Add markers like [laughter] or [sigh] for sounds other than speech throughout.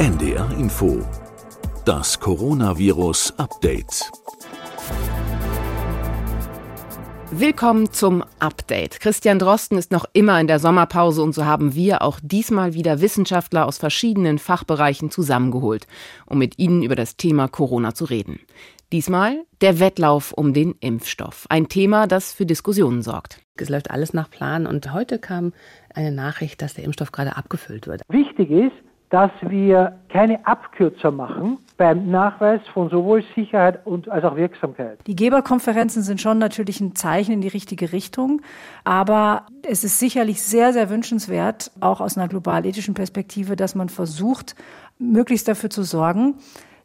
NDR Info. Das Coronavirus Update. Willkommen zum Update. Christian Drosten ist noch immer in der Sommerpause und so haben wir auch diesmal wieder Wissenschaftler aus verschiedenen Fachbereichen zusammengeholt, um mit ihnen über das Thema Corona zu reden. Diesmal der Wettlauf um den Impfstoff. Ein Thema, das für Diskussionen sorgt. Es läuft alles nach Plan und heute kam eine Nachricht, dass der Impfstoff gerade abgefüllt wird. Wichtig ist, dass wir keine Abkürzer machen beim Nachweis von sowohl Sicherheit und als auch Wirksamkeit. Die Geberkonferenzen sind schon natürlich ein Zeichen in die richtige Richtung, aber es ist sicherlich sehr, sehr wünschenswert, auch aus einer global-ethischen Perspektive, dass man versucht, möglichst dafür zu sorgen,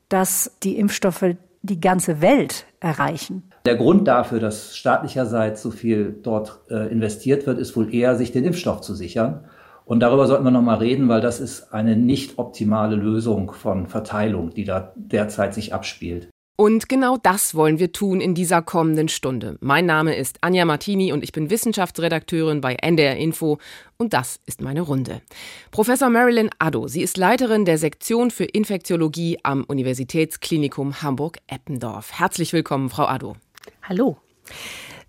dass die Impfstoffe die ganze Welt erreichen. Der Grund dafür, dass staatlicherseits so viel dort äh, investiert wird, ist wohl eher, sich den Impfstoff zu sichern. Und darüber sollten wir nochmal reden, weil das ist eine nicht optimale Lösung von Verteilung, die da derzeit sich abspielt. Und genau das wollen wir tun in dieser kommenden Stunde. Mein Name ist Anja Martini und ich bin Wissenschaftsredakteurin bei NDR Info und das ist meine Runde. Professor Marilyn Addo, sie ist Leiterin der Sektion für Infektiologie am Universitätsklinikum Hamburg-Eppendorf. Herzlich willkommen, Frau Addo. Hallo.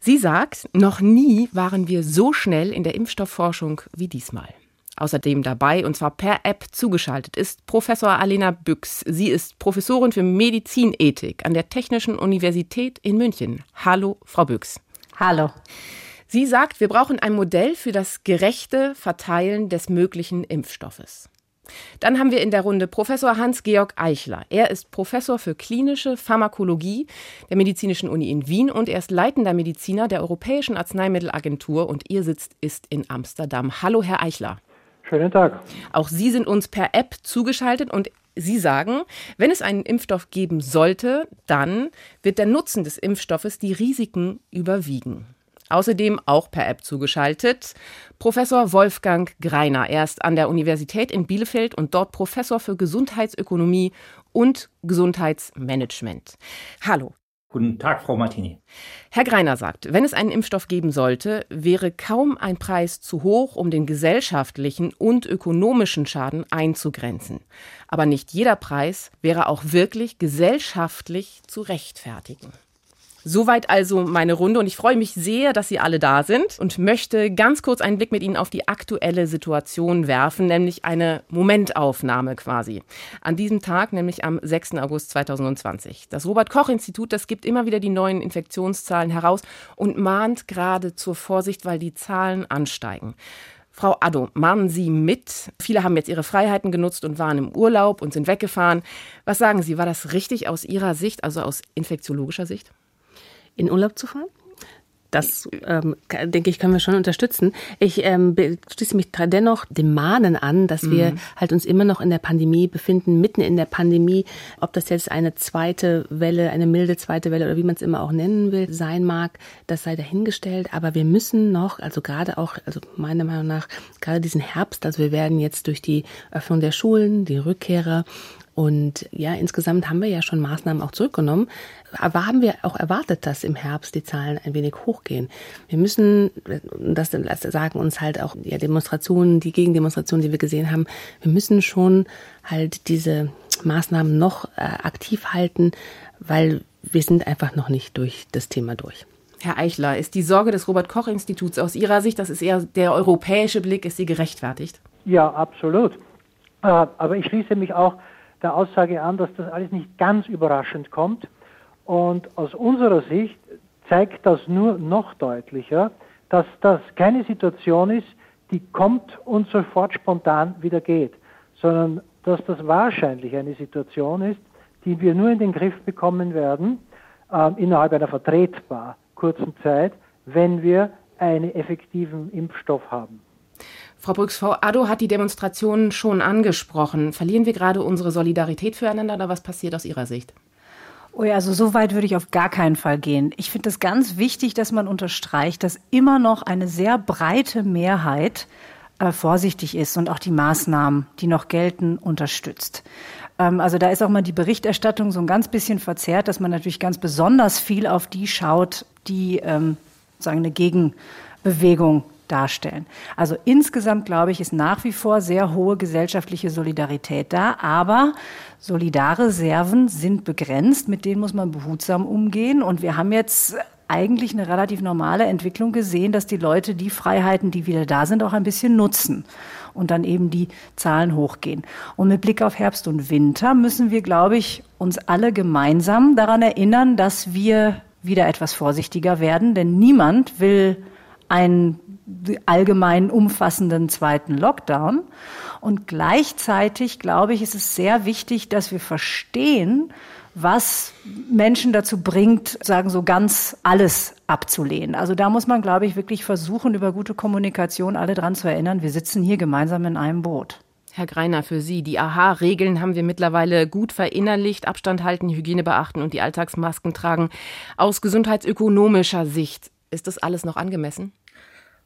Sie sagt, noch nie waren wir so schnell in der Impfstoffforschung wie diesmal. Außerdem dabei, und zwar per App zugeschaltet, ist Professor Alena Büchs. Sie ist Professorin für Medizinethik an der Technischen Universität in München. Hallo, Frau Büchs. Hallo. Sie sagt, wir brauchen ein Modell für das gerechte Verteilen des möglichen Impfstoffes. Dann haben wir in der Runde Professor Hans-Georg Eichler. Er ist Professor für klinische Pharmakologie der Medizinischen Uni in Wien und er ist leitender Mediziner der Europäischen Arzneimittelagentur und ihr Sitz ist in Amsterdam. Hallo, Herr Eichler. Schönen Tag. Auch Sie sind uns per App zugeschaltet und Sie sagen, wenn es einen Impfstoff geben sollte, dann wird der Nutzen des Impfstoffes die Risiken überwiegen. Außerdem auch per App zugeschaltet Professor Wolfgang Greiner. Er ist an der Universität in Bielefeld und dort Professor für Gesundheitsökonomie und Gesundheitsmanagement. Hallo. Guten Tag, Frau Martini. Herr Greiner sagt, wenn es einen Impfstoff geben sollte, wäre kaum ein Preis zu hoch, um den gesellschaftlichen und ökonomischen Schaden einzugrenzen. Aber nicht jeder Preis wäre auch wirklich gesellschaftlich zu rechtfertigen. Soweit also meine Runde und ich freue mich sehr, dass Sie alle da sind und möchte ganz kurz einen Blick mit Ihnen auf die aktuelle Situation werfen, nämlich eine Momentaufnahme quasi. An diesem Tag, nämlich am 6. August 2020. Das Robert Koch Institut, das gibt immer wieder die neuen Infektionszahlen heraus und mahnt gerade zur Vorsicht, weil die Zahlen ansteigen. Frau Addo, mahnen Sie mit? Viele haben jetzt ihre Freiheiten genutzt und waren im Urlaub und sind weggefahren. Was sagen Sie, war das richtig aus Ihrer Sicht, also aus infektiologischer Sicht? In Urlaub zu fahren. Das, ähm, denke ich, können wir schon unterstützen. Ich ähm, schließe mich dennoch dem Mahnen an, dass wir mhm. halt uns immer noch in der Pandemie befinden, mitten in der Pandemie. Ob das jetzt eine zweite Welle, eine milde zweite Welle oder wie man es immer auch nennen will, sein mag, das sei dahingestellt. Aber wir müssen noch, also gerade auch, also meiner Meinung nach, gerade diesen Herbst, also wir werden jetzt durch die Öffnung der Schulen, die Rückkehrer und ja, insgesamt haben wir ja schon Maßnahmen auch zurückgenommen. Aber haben wir auch erwartet, dass im Herbst die Zahlen ein wenig hochgehen. Wir müssen, das sagen uns halt auch ja, Demonstrationen, die Gegendemonstrationen, die wir gesehen haben, wir müssen schon halt diese Maßnahmen noch äh, aktiv halten, weil wir sind einfach noch nicht durch das Thema durch. Herr Eichler, ist die Sorge des Robert Koch Instituts aus Ihrer Sicht, das ist eher der europäische Blick, ist sie gerechtfertigt? Ja, absolut. Äh, aber ich schließe mich auch der Aussage an, dass das alles nicht ganz überraschend kommt. Und aus unserer Sicht zeigt das nur noch deutlicher, dass das keine Situation ist, die kommt und sofort spontan wieder geht, sondern dass das wahrscheinlich eine Situation ist, die wir nur in den Griff bekommen werden äh, innerhalb einer vertretbar kurzen Zeit, wenn wir einen effektiven Impfstoff haben. Frau Brüx, Frau Addo hat die Demonstrationen schon angesprochen. Verlieren wir gerade unsere Solidarität füreinander oder was passiert aus Ihrer Sicht? Oh ja, also so weit würde ich auf gar keinen Fall gehen. Ich finde es ganz wichtig, dass man unterstreicht, dass immer noch eine sehr breite Mehrheit äh, vorsichtig ist und auch die Maßnahmen, die noch gelten, unterstützt. Ähm, also da ist auch mal die Berichterstattung so ein ganz bisschen verzerrt, dass man natürlich ganz besonders viel auf die schaut, die ähm, sagen eine Gegenbewegung darstellen. Also insgesamt, glaube ich, ist nach wie vor sehr hohe gesellschaftliche Solidarität da, aber Solidarreserven sind begrenzt, mit denen muss man behutsam umgehen. Und wir haben jetzt eigentlich eine relativ normale Entwicklung gesehen, dass die Leute die Freiheiten, die wieder da sind, auch ein bisschen nutzen und dann eben die Zahlen hochgehen. Und mit Blick auf Herbst und Winter müssen wir, glaube ich, uns alle gemeinsam daran erinnern, dass wir wieder etwas vorsichtiger werden, denn niemand will einen allgemein umfassenden zweiten Lockdown. Und gleichzeitig, glaube ich, ist es sehr wichtig, dass wir verstehen, was Menschen dazu bringt, sagen so ganz alles abzulehnen. Also da muss man, glaube ich, wirklich versuchen, über gute Kommunikation alle dran zu erinnern, wir sitzen hier gemeinsam in einem Boot. Herr Greiner, für Sie, die AHA-Regeln haben wir mittlerweile gut verinnerlicht, Abstand halten, Hygiene beachten und die Alltagsmasken tragen. Aus gesundheitsökonomischer Sicht, ist das alles noch angemessen?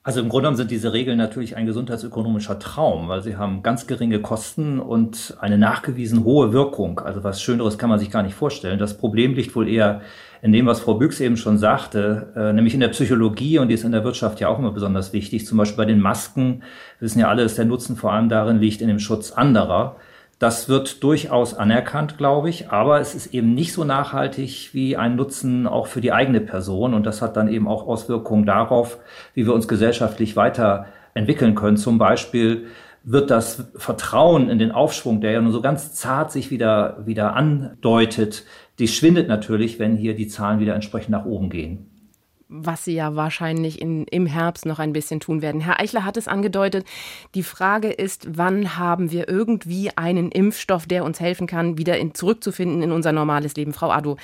Also im Grunde genommen sind diese Regeln natürlich ein gesundheitsökonomischer Traum, weil sie haben ganz geringe Kosten und eine nachgewiesen hohe Wirkung. Also was Schöneres kann man sich gar nicht vorstellen. Das Problem liegt wohl eher in dem, was Frau Büchs eben schon sagte, äh, nämlich in der Psychologie und die ist in der Wirtschaft ja auch immer besonders wichtig. Zum Beispiel bei den Masken wissen ja alle, dass der Nutzen vor allem darin liegt in dem Schutz anderer. Das wird durchaus anerkannt, glaube ich, aber es ist eben nicht so nachhaltig wie ein Nutzen auch für die eigene Person und das hat dann eben auch Auswirkungen darauf, wie wir uns gesellschaftlich weiterentwickeln können. Zum Beispiel wird das Vertrauen in den Aufschwung, der ja nur so ganz zart sich wieder, wieder andeutet, die schwindet natürlich, wenn hier die Zahlen wieder entsprechend nach oben gehen was Sie ja wahrscheinlich in, im Herbst noch ein bisschen tun werden. Herr Eichler hat es angedeutet. Die Frage ist, wann haben wir irgendwie einen Impfstoff, der uns helfen kann, wieder in, zurückzufinden in unser normales Leben? Frau Ado,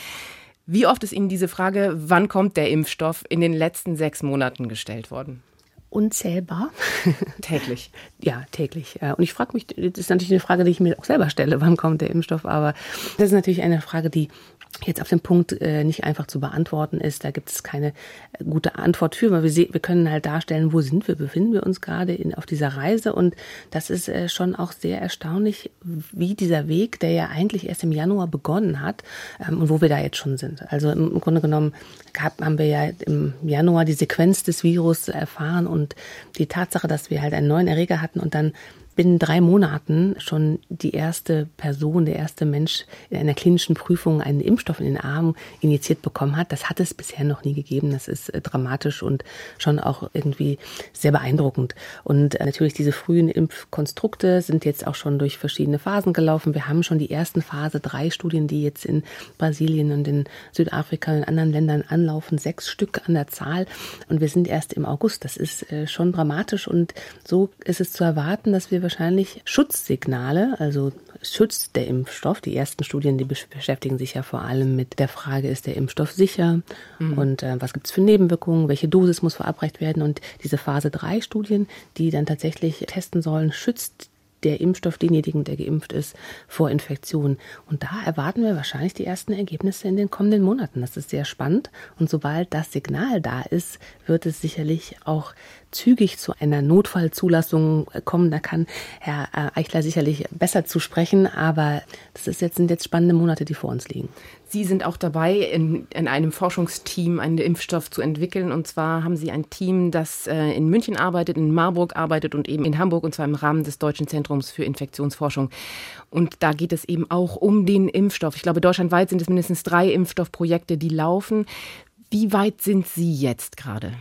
wie oft ist Ihnen diese Frage, wann kommt der Impfstoff, in den letzten sechs Monaten gestellt worden? unzählbar. [laughs] Täglich. ja, täglich. Und ich frage mich, das ist natürlich eine Frage, die ich mir auch selber stelle, wann kommt der Impfstoff, aber das ist natürlich eine Frage, die jetzt auf den Punkt äh, nicht einfach zu beantworten ist. Da gibt es keine äh, gute Antwort für, weil wir, wir können halt darstellen, wo sind wir, befinden wir uns gerade in, auf dieser Reise. Und das ist äh, schon auch sehr erstaunlich, wie dieser Weg, der ja eigentlich erst im Januar begonnen hat ähm, und wo wir da jetzt schon sind. Also im, im Grunde genommen gab, haben wir ja im Januar die Sequenz des Virus erfahren und die Tatsache, dass wir halt einen neuen Erreger hatten und dann binnen drei Monaten schon die erste Person, der erste Mensch in einer klinischen Prüfung einen Impfstoff in den Arm injiziert bekommen hat. Das hat es bisher noch nie gegeben. Das ist äh, dramatisch und schon auch irgendwie sehr beeindruckend. Und äh, natürlich diese frühen Impfkonstrukte sind jetzt auch schon durch verschiedene Phasen gelaufen. Wir haben schon die ersten Phase drei Studien, die jetzt in Brasilien und in Südafrika und in anderen Ländern anlaufen. Sechs Stück an der Zahl. Und wir sind erst im August. Das ist äh, schon dramatisch. Und so ist es zu erwarten, dass wir wahrscheinlich Schutzsignale, also schützt der Impfstoff. Die ersten Studien, die beschäftigen sich ja vor allem mit der Frage, ist der Impfstoff sicher mhm. und äh, was gibt es für Nebenwirkungen, welche Dosis muss verabreicht werden. Und diese Phase 3 Studien, die dann tatsächlich testen sollen, schützt der Impfstoff denjenigen, der geimpft ist, vor Infektionen. Und da erwarten wir wahrscheinlich die ersten Ergebnisse in den kommenden Monaten. Das ist sehr spannend. Und sobald das Signal da ist, wird es sicherlich auch zügig zu einer Notfallzulassung kommen. Da kann Herr äh, Eichler sicherlich besser zu sprechen, aber das ist jetzt, sind jetzt spannende Monate, die vor uns liegen. Sie sind auch dabei, in, in einem Forschungsteam einen Impfstoff zu entwickeln. Und zwar haben Sie ein Team, das äh, in München arbeitet, in Marburg arbeitet und eben in Hamburg, und zwar im Rahmen des Deutschen Zentrums für Infektionsforschung. Und da geht es eben auch um den Impfstoff. Ich glaube, deutschlandweit sind es mindestens drei Impfstoffprojekte, die laufen. Wie weit sind Sie jetzt gerade?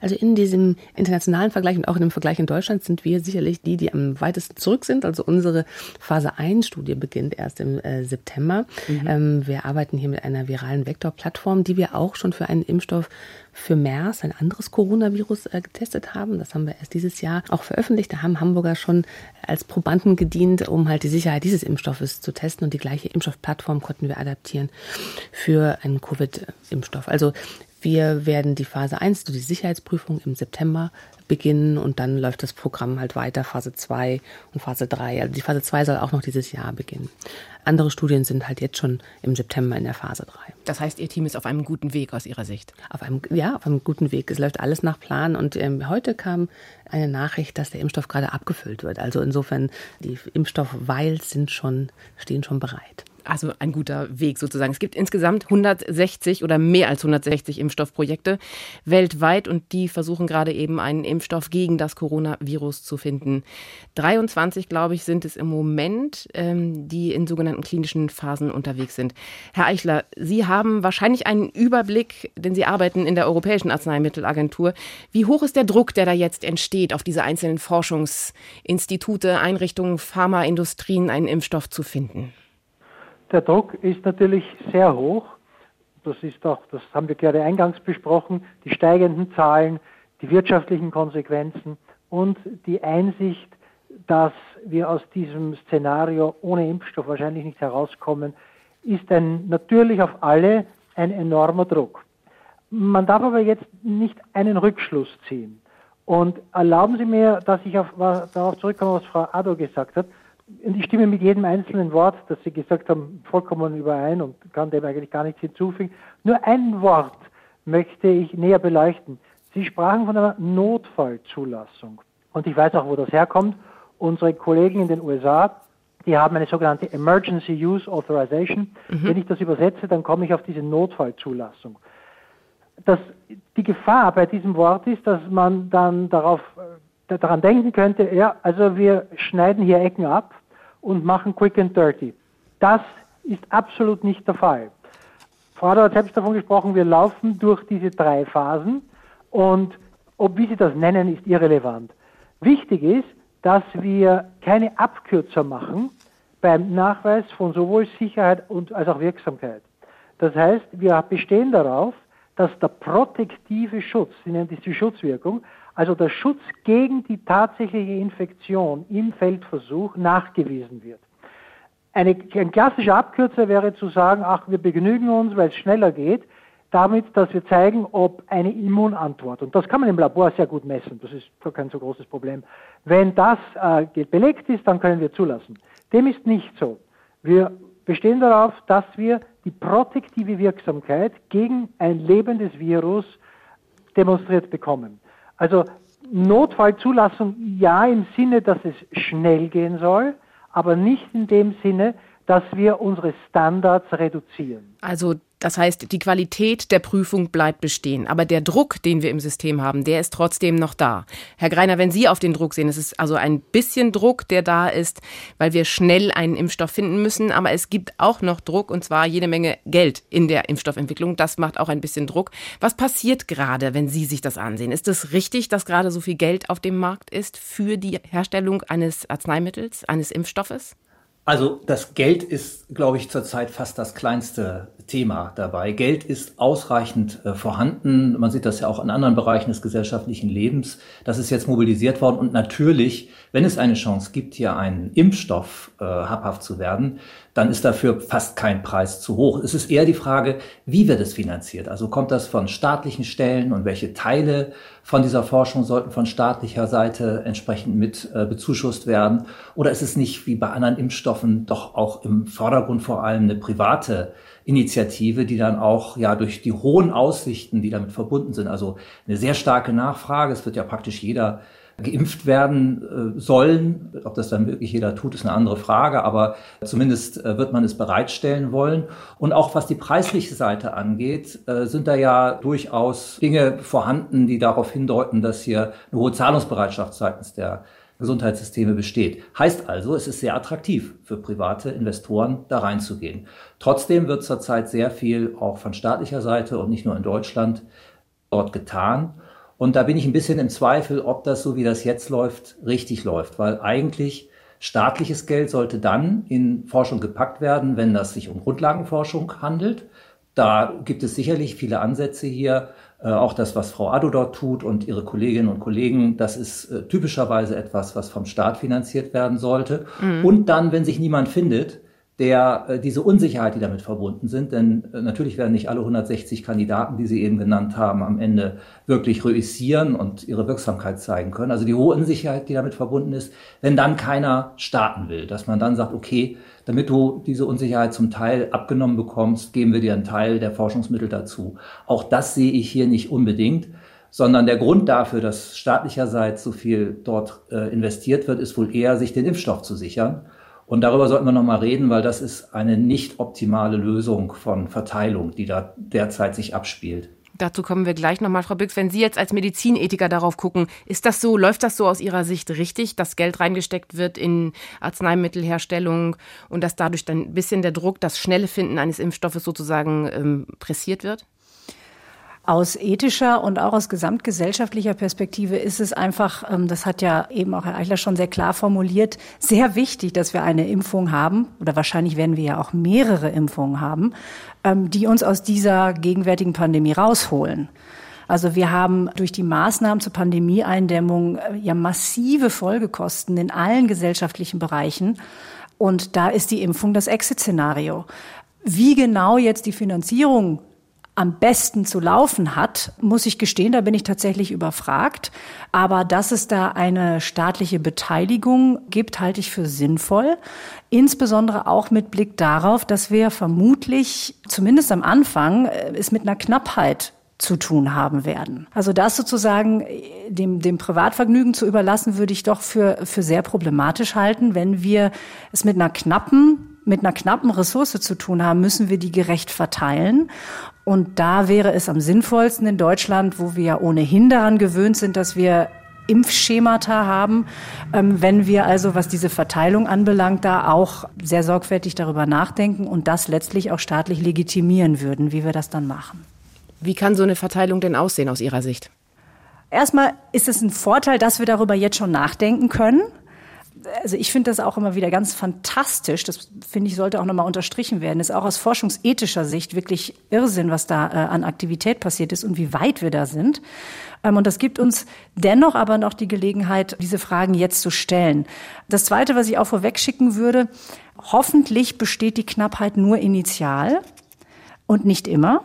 Also in diesem internationalen Vergleich und auch in dem Vergleich in Deutschland sind wir sicherlich die, die am weitesten zurück sind. Also unsere Phase 1 Studie beginnt erst im äh, September. Mhm. Ähm, wir arbeiten hier mit einer viralen Vektorplattform, die wir auch schon für einen Impfstoff für MERS, ein anderes Coronavirus, äh, getestet haben. Das haben wir erst dieses Jahr auch veröffentlicht. Da haben Hamburger schon als Probanden gedient, um halt die Sicherheit dieses Impfstoffes zu testen. Und die gleiche Impfstoffplattform konnten wir adaptieren für einen Covid-Impfstoff. Also wir werden die Phase 1, die Sicherheitsprüfung im September beginnen und dann läuft das Programm halt weiter, Phase 2 und Phase 3. Also die Phase 2 soll auch noch dieses Jahr beginnen. Andere Studien sind halt jetzt schon im September in der Phase 3. Das heißt, Ihr Team ist auf einem guten Weg aus Ihrer Sicht? Auf einem, ja, auf einem guten Weg. Es läuft alles nach Plan und ähm, heute kam eine Nachricht, dass der Impfstoff gerade abgefüllt wird. Also insofern, die Impfstoffvials sind schon, stehen schon bereit. Also ein guter Weg sozusagen. Es gibt insgesamt 160 oder mehr als 160 Impfstoffprojekte weltweit und die versuchen gerade eben einen Impfstoff gegen das Coronavirus zu finden. 23, glaube ich, sind es im Moment, ähm, die in sogenannten klinischen Phasen unterwegs sind. Herr Eichler, Sie haben wahrscheinlich einen Überblick, denn Sie arbeiten in der Europäischen Arzneimittelagentur. Wie hoch ist der Druck, der da jetzt entsteht, auf diese einzelnen Forschungsinstitute, Einrichtungen, Pharmaindustrien, einen Impfstoff zu finden? Der Druck ist natürlich sehr hoch. Das ist auch, das haben wir gerade eingangs besprochen, die steigenden Zahlen, die wirtschaftlichen Konsequenzen und die Einsicht, dass wir aus diesem Szenario ohne Impfstoff wahrscheinlich nicht herauskommen, ist ein, natürlich auf alle ein enormer Druck. Man darf aber jetzt nicht einen Rückschluss ziehen. Und erlauben Sie mir, dass ich auf, darauf zurückkomme, was Frau Addo gesagt hat und ich stimme mit jedem einzelnen Wort, das Sie gesagt haben, vollkommen überein und kann dem eigentlich gar nichts hinzufügen. Nur ein Wort möchte ich näher beleuchten. Sie sprachen von einer Notfallzulassung. Und ich weiß auch, wo das herkommt. Unsere Kollegen in den USA, die haben eine sogenannte Emergency Use Authorization. Mhm. Wenn ich das übersetze, dann komme ich auf diese Notfallzulassung. Das, die Gefahr bei diesem Wort ist, dass man dann darauf daran denken könnte, ja, also wir schneiden hier Ecken ab und machen quick and dirty. Das ist absolut nicht der Fall. Frau hat selbst davon gesprochen, wir laufen durch diese drei Phasen und ob wie Sie das nennen, ist irrelevant. Wichtig ist, dass wir keine Abkürzer machen beim Nachweis von sowohl Sicherheit als auch Wirksamkeit. Das heißt, wir bestehen darauf, dass der protektive Schutz, Sie nennen das die Schutzwirkung, also der Schutz gegen die tatsächliche Infektion im Feldversuch nachgewiesen wird. Eine, ein klassischer Abkürzer wäre zu sagen, ach, wir begnügen uns, weil es schneller geht, damit, dass wir zeigen, ob eine Immunantwort, und das kann man im Labor sehr gut messen, das ist kein so großes Problem. Wenn das äh, belegt ist, dann können wir zulassen. Dem ist nicht so. Wir bestehen darauf, dass wir die protektive Wirksamkeit gegen ein lebendes Virus demonstriert bekommen. Also Notfallzulassung ja im Sinne, dass es schnell gehen soll, aber nicht in dem Sinne, dass wir unsere Standards reduzieren. Also das heißt, die Qualität der Prüfung bleibt bestehen. Aber der Druck, den wir im System haben, der ist trotzdem noch da. Herr Greiner, wenn Sie auf den Druck sehen, es ist also ein bisschen Druck, der da ist, weil wir schnell einen Impfstoff finden müssen. Aber es gibt auch noch Druck und zwar jede Menge Geld in der Impfstoffentwicklung. Das macht auch ein bisschen Druck. Was passiert gerade, wenn Sie sich das ansehen? Ist es richtig, dass gerade so viel Geld auf dem Markt ist für die Herstellung eines Arzneimittels, eines Impfstoffes? Also das Geld ist, glaube ich, zurzeit fast das kleinste Thema dabei. Geld ist ausreichend äh, vorhanden. Man sieht das ja auch in anderen Bereichen des gesellschaftlichen Lebens. Das ist jetzt mobilisiert worden. Und natürlich, wenn es eine Chance gibt, hier einen Impfstoff äh, habhaft zu werden, dann ist dafür fast kein Preis zu hoch. Es ist eher die Frage, wie wird es finanziert? Also kommt das von staatlichen Stellen und welche Teile von dieser Forschung sollten von staatlicher Seite entsprechend mit äh, bezuschusst werden? Oder ist es nicht wie bei anderen Impfstoffen doch auch im Vordergrund vor allem eine private Initiative, die dann auch ja durch die hohen Aussichten, die damit verbunden sind, also eine sehr starke Nachfrage, es wird ja praktisch jeder geimpft werden äh, sollen. Ob das dann wirklich jeder tut, ist eine andere Frage, aber zumindest äh, wird man es bereitstellen wollen. Und auch was die preisliche Seite angeht, äh, sind da ja durchaus Dinge vorhanden, die darauf hindeuten, dass hier eine hohe Zahlungsbereitschaft seitens der Gesundheitssysteme besteht. Heißt also, es ist sehr attraktiv für private Investoren, da reinzugehen. Trotzdem wird zurzeit sehr viel auch von staatlicher Seite und nicht nur in Deutschland dort getan. Und da bin ich ein bisschen im Zweifel, ob das so wie das jetzt läuft, richtig läuft, weil eigentlich staatliches Geld sollte dann in Forschung gepackt werden, wenn das sich um Grundlagenforschung handelt. Da gibt es sicherlich viele Ansätze hier, äh, auch das, was Frau Addo dort tut und ihre Kolleginnen und Kollegen, das ist äh, typischerweise etwas, was vom Staat finanziert werden sollte. Mhm. Und dann, wenn sich niemand findet, der äh, diese Unsicherheit, die damit verbunden sind, denn äh, natürlich werden nicht alle 160 Kandidaten, die Sie eben genannt haben, am Ende wirklich reüssieren und ihre Wirksamkeit zeigen können. Also die hohe Unsicherheit, die damit verbunden ist, wenn dann keiner starten will, dass man dann sagt, okay, damit du diese Unsicherheit zum Teil abgenommen bekommst, geben wir dir einen Teil der Forschungsmittel dazu. Auch das sehe ich hier nicht unbedingt sondern der Grund dafür, dass staatlicherseits so viel dort äh, investiert wird, ist wohl eher, sich den Impfstoff zu sichern Und darüber sollten wir nochmal reden, weil das ist eine nicht optimale Lösung von Verteilung, die da derzeit sich abspielt. Dazu kommen wir gleich nochmal, Frau Büchs. Wenn Sie jetzt als Medizinethiker darauf gucken, ist das so, läuft das so aus Ihrer Sicht richtig, dass Geld reingesteckt wird in Arzneimittelherstellung und dass dadurch dann ein bisschen der Druck, das schnelle Finden eines Impfstoffes sozusagen ähm, pressiert wird? Aus ethischer und auch aus gesamtgesellschaftlicher Perspektive ist es einfach, ähm, das hat ja eben auch Herr Eichler schon sehr klar formuliert, sehr wichtig, dass wir eine Impfung haben, oder wahrscheinlich werden wir ja auch mehrere Impfungen haben, ähm, die uns aus dieser gegenwärtigen Pandemie rausholen. Also wir haben durch die Maßnahmen zur Pandemieeindämmung äh, ja massive Folgekosten in allen gesellschaftlichen Bereichen. Und da ist die Impfung das Exit-Szenario. Wie genau jetzt die Finanzierung am besten zu laufen hat, muss ich gestehen, da bin ich tatsächlich überfragt. Aber dass es da eine staatliche Beteiligung gibt, halte ich für sinnvoll. Insbesondere auch mit Blick darauf, dass wir vermutlich, zumindest am Anfang, äh, es mit einer Knappheit zu tun haben werden. Also das sozusagen äh, dem, dem Privatvergnügen zu überlassen, würde ich doch für, für sehr problematisch halten. Wenn wir es mit einer knappen mit einer knappen Ressource zu tun haben, müssen wir die gerecht verteilen. Und da wäre es am sinnvollsten in Deutschland, wo wir ja ohnehin daran gewöhnt sind, dass wir Impfschemata haben, ähm, wenn wir also, was diese Verteilung anbelangt, da auch sehr sorgfältig darüber nachdenken und das letztlich auch staatlich legitimieren würden, wie wir das dann machen. Wie kann so eine Verteilung denn aussehen aus Ihrer Sicht? Erstmal ist es ein Vorteil, dass wir darüber jetzt schon nachdenken können also ich finde das auch immer wieder ganz fantastisch. Das finde ich sollte auch nochmal unterstrichen werden. Das ist auch aus forschungsethischer Sicht wirklich Irrsinn, was da äh, an Aktivität passiert ist und wie weit wir da sind. Ähm, und das gibt uns dennoch aber noch die Gelegenheit, diese Fragen jetzt zu stellen. Das Zweite, was ich auch vorweg schicken würde, hoffentlich besteht die Knappheit nur initial und nicht immer.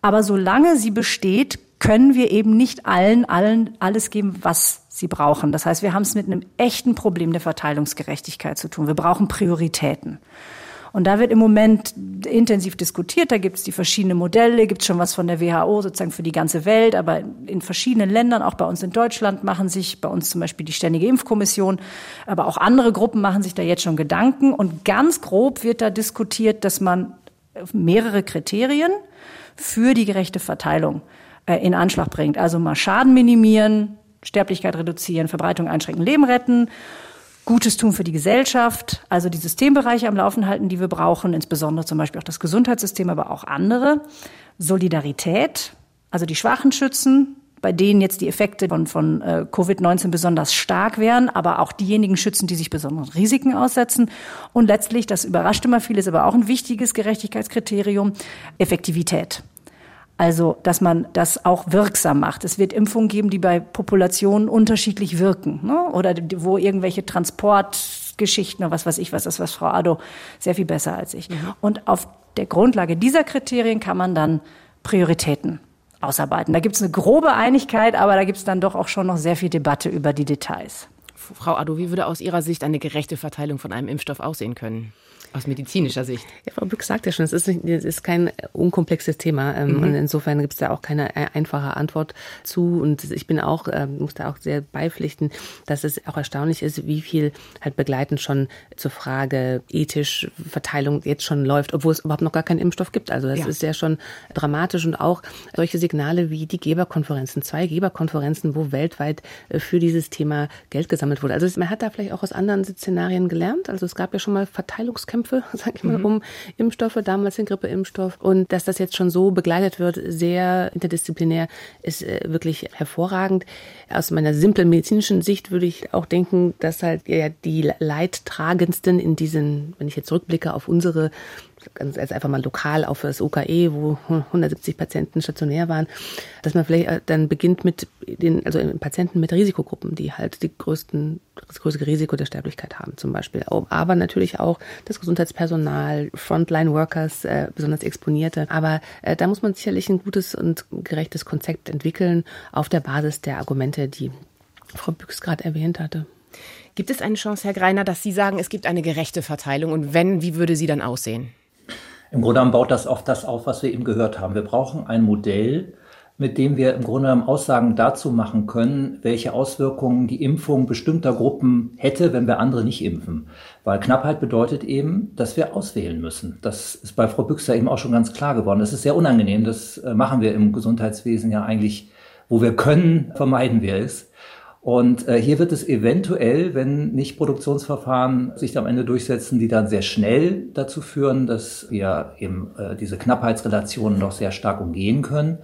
Aber solange sie besteht, können wir eben nicht allen, allen alles geben, was sie brauchen. Das heißt, wir haben es mit einem echten Problem der Verteilungsgerechtigkeit zu tun. Wir brauchen Prioritäten. Und da wird im Moment intensiv diskutiert. Da gibt es die verschiedenen Modelle, gibt es schon was von der WHO sozusagen für die ganze Welt, aber in verschiedenen Ländern, auch bei uns in Deutschland, machen sich bei uns zum Beispiel die Ständige Impfkommission, aber auch andere Gruppen machen sich da jetzt schon Gedanken. Und ganz grob wird da diskutiert, dass man mehrere Kriterien für die gerechte Verteilung in Anschlag bringt. Also mal Schaden minimieren, Sterblichkeit reduzieren, Verbreitung einschränken, Leben retten, Gutes tun für die Gesellschaft, also die Systembereiche am Laufen halten, die wir brauchen, insbesondere zum Beispiel auch das Gesundheitssystem, aber auch andere. Solidarität, also die Schwachen schützen, bei denen jetzt die Effekte von, von äh, Covid-19 besonders stark wären, aber auch diejenigen schützen, die sich besonderen Risiken aussetzen. Und letztlich, das überrascht immer vieles, aber auch ein wichtiges Gerechtigkeitskriterium, Effektivität. Also, dass man das auch wirksam macht. Es wird Impfungen geben, die bei Populationen unterschiedlich wirken. Ne? Oder wo irgendwelche Transportgeschichten oder was weiß ich was, das was Frau Addo sehr viel besser als ich. Mhm. Und auf der Grundlage dieser Kriterien kann man dann Prioritäten ausarbeiten. Da gibt es eine grobe Einigkeit, aber da gibt es dann doch auch schon noch sehr viel Debatte über die Details. Frau Addo, wie würde aus Ihrer Sicht eine gerechte Verteilung von einem Impfstoff aussehen können? Aus medizinischer Sicht. Ja, Frau Bück sagt ja schon, es ist, nicht, es ist kein unkomplexes Thema. Ähm, mhm. Und insofern gibt es da auch keine e-, einfache Antwort zu. Und ich bin auch, ähm, muss da auch sehr beipflichten, dass es auch erstaunlich ist, wie viel halt begleitend schon zur Frage ethisch Verteilung jetzt schon läuft, obwohl es überhaupt noch gar keinen Impfstoff gibt. Also das ja. ist ja schon dramatisch und auch solche Signale wie die Geberkonferenzen, zwei Geberkonferenzen, wo weltweit äh, für dieses Thema Geld gesammelt wurde. Also man hat da vielleicht auch aus anderen Szenarien gelernt. Also es gab ja schon mal Verteilungskämpfe Kämpfe, [laughs] sag ich mal, mhm. um Impfstoffe, damals den Grippeimpfstoff. Und dass das jetzt schon so begleitet wird, sehr interdisziplinär, ist äh, wirklich hervorragend. Aus meiner simplen medizinischen Sicht würde ich auch denken, dass halt ja die Leidtragendsten in diesen, wenn ich jetzt zurückblicke auf unsere ganz als einfach mal lokal auf das OKE, wo 170 Patienten stationär waren, dass man vielleicht äh, dann beginnt mit den, also Patienten mit Risikogruppen, die halt die größten, das größte Risiko der Sterblichkeit haben, zum Beispiel. Aber natürlich auch das Gesundheitspersonal, Frontline-Workers, äh, besonders Exponierte. Aber äh, da muss man sicherlich ein gutes und gerechtes Konzept entwickeln auf der Basis der Argumente, die Frau Büchs gerade erwähnt hatte. Gibt es eine Chance, Herr Greiner, dass Sie sagen, es gibt eine gerechte Verteilung? Und wenn, wie würde sie dann aussehen? Im Grunde genommen baut das auf das auf, was wir eben gehört haben. Wir brauchen ein Modell, mit dem wir im Grunde genommen Aussagen dazu machen können, welche Auswirkungen die Impfung bestimmter Gruppen hätte, wenn wir andere nicht impfen. Weil Knappheit bedeutet eben, dass wir auswählen müssen. Das ist bei Frau Büchser eben auch schon ganz klar geworden. Das ist sehr unangenehm. Das äh, machen wir im Gesundheitswesen ja eigentlich, wo wir können, vermeiden wir es. Und äh, hier wird es eventuell, wenn nicht Produktionsverfahren sich am Ende durchsetzen, die dann sehr schnell dazu führen, dass wir eben äh, diese Knappheitsrelationen noch sehr stark umgehen können,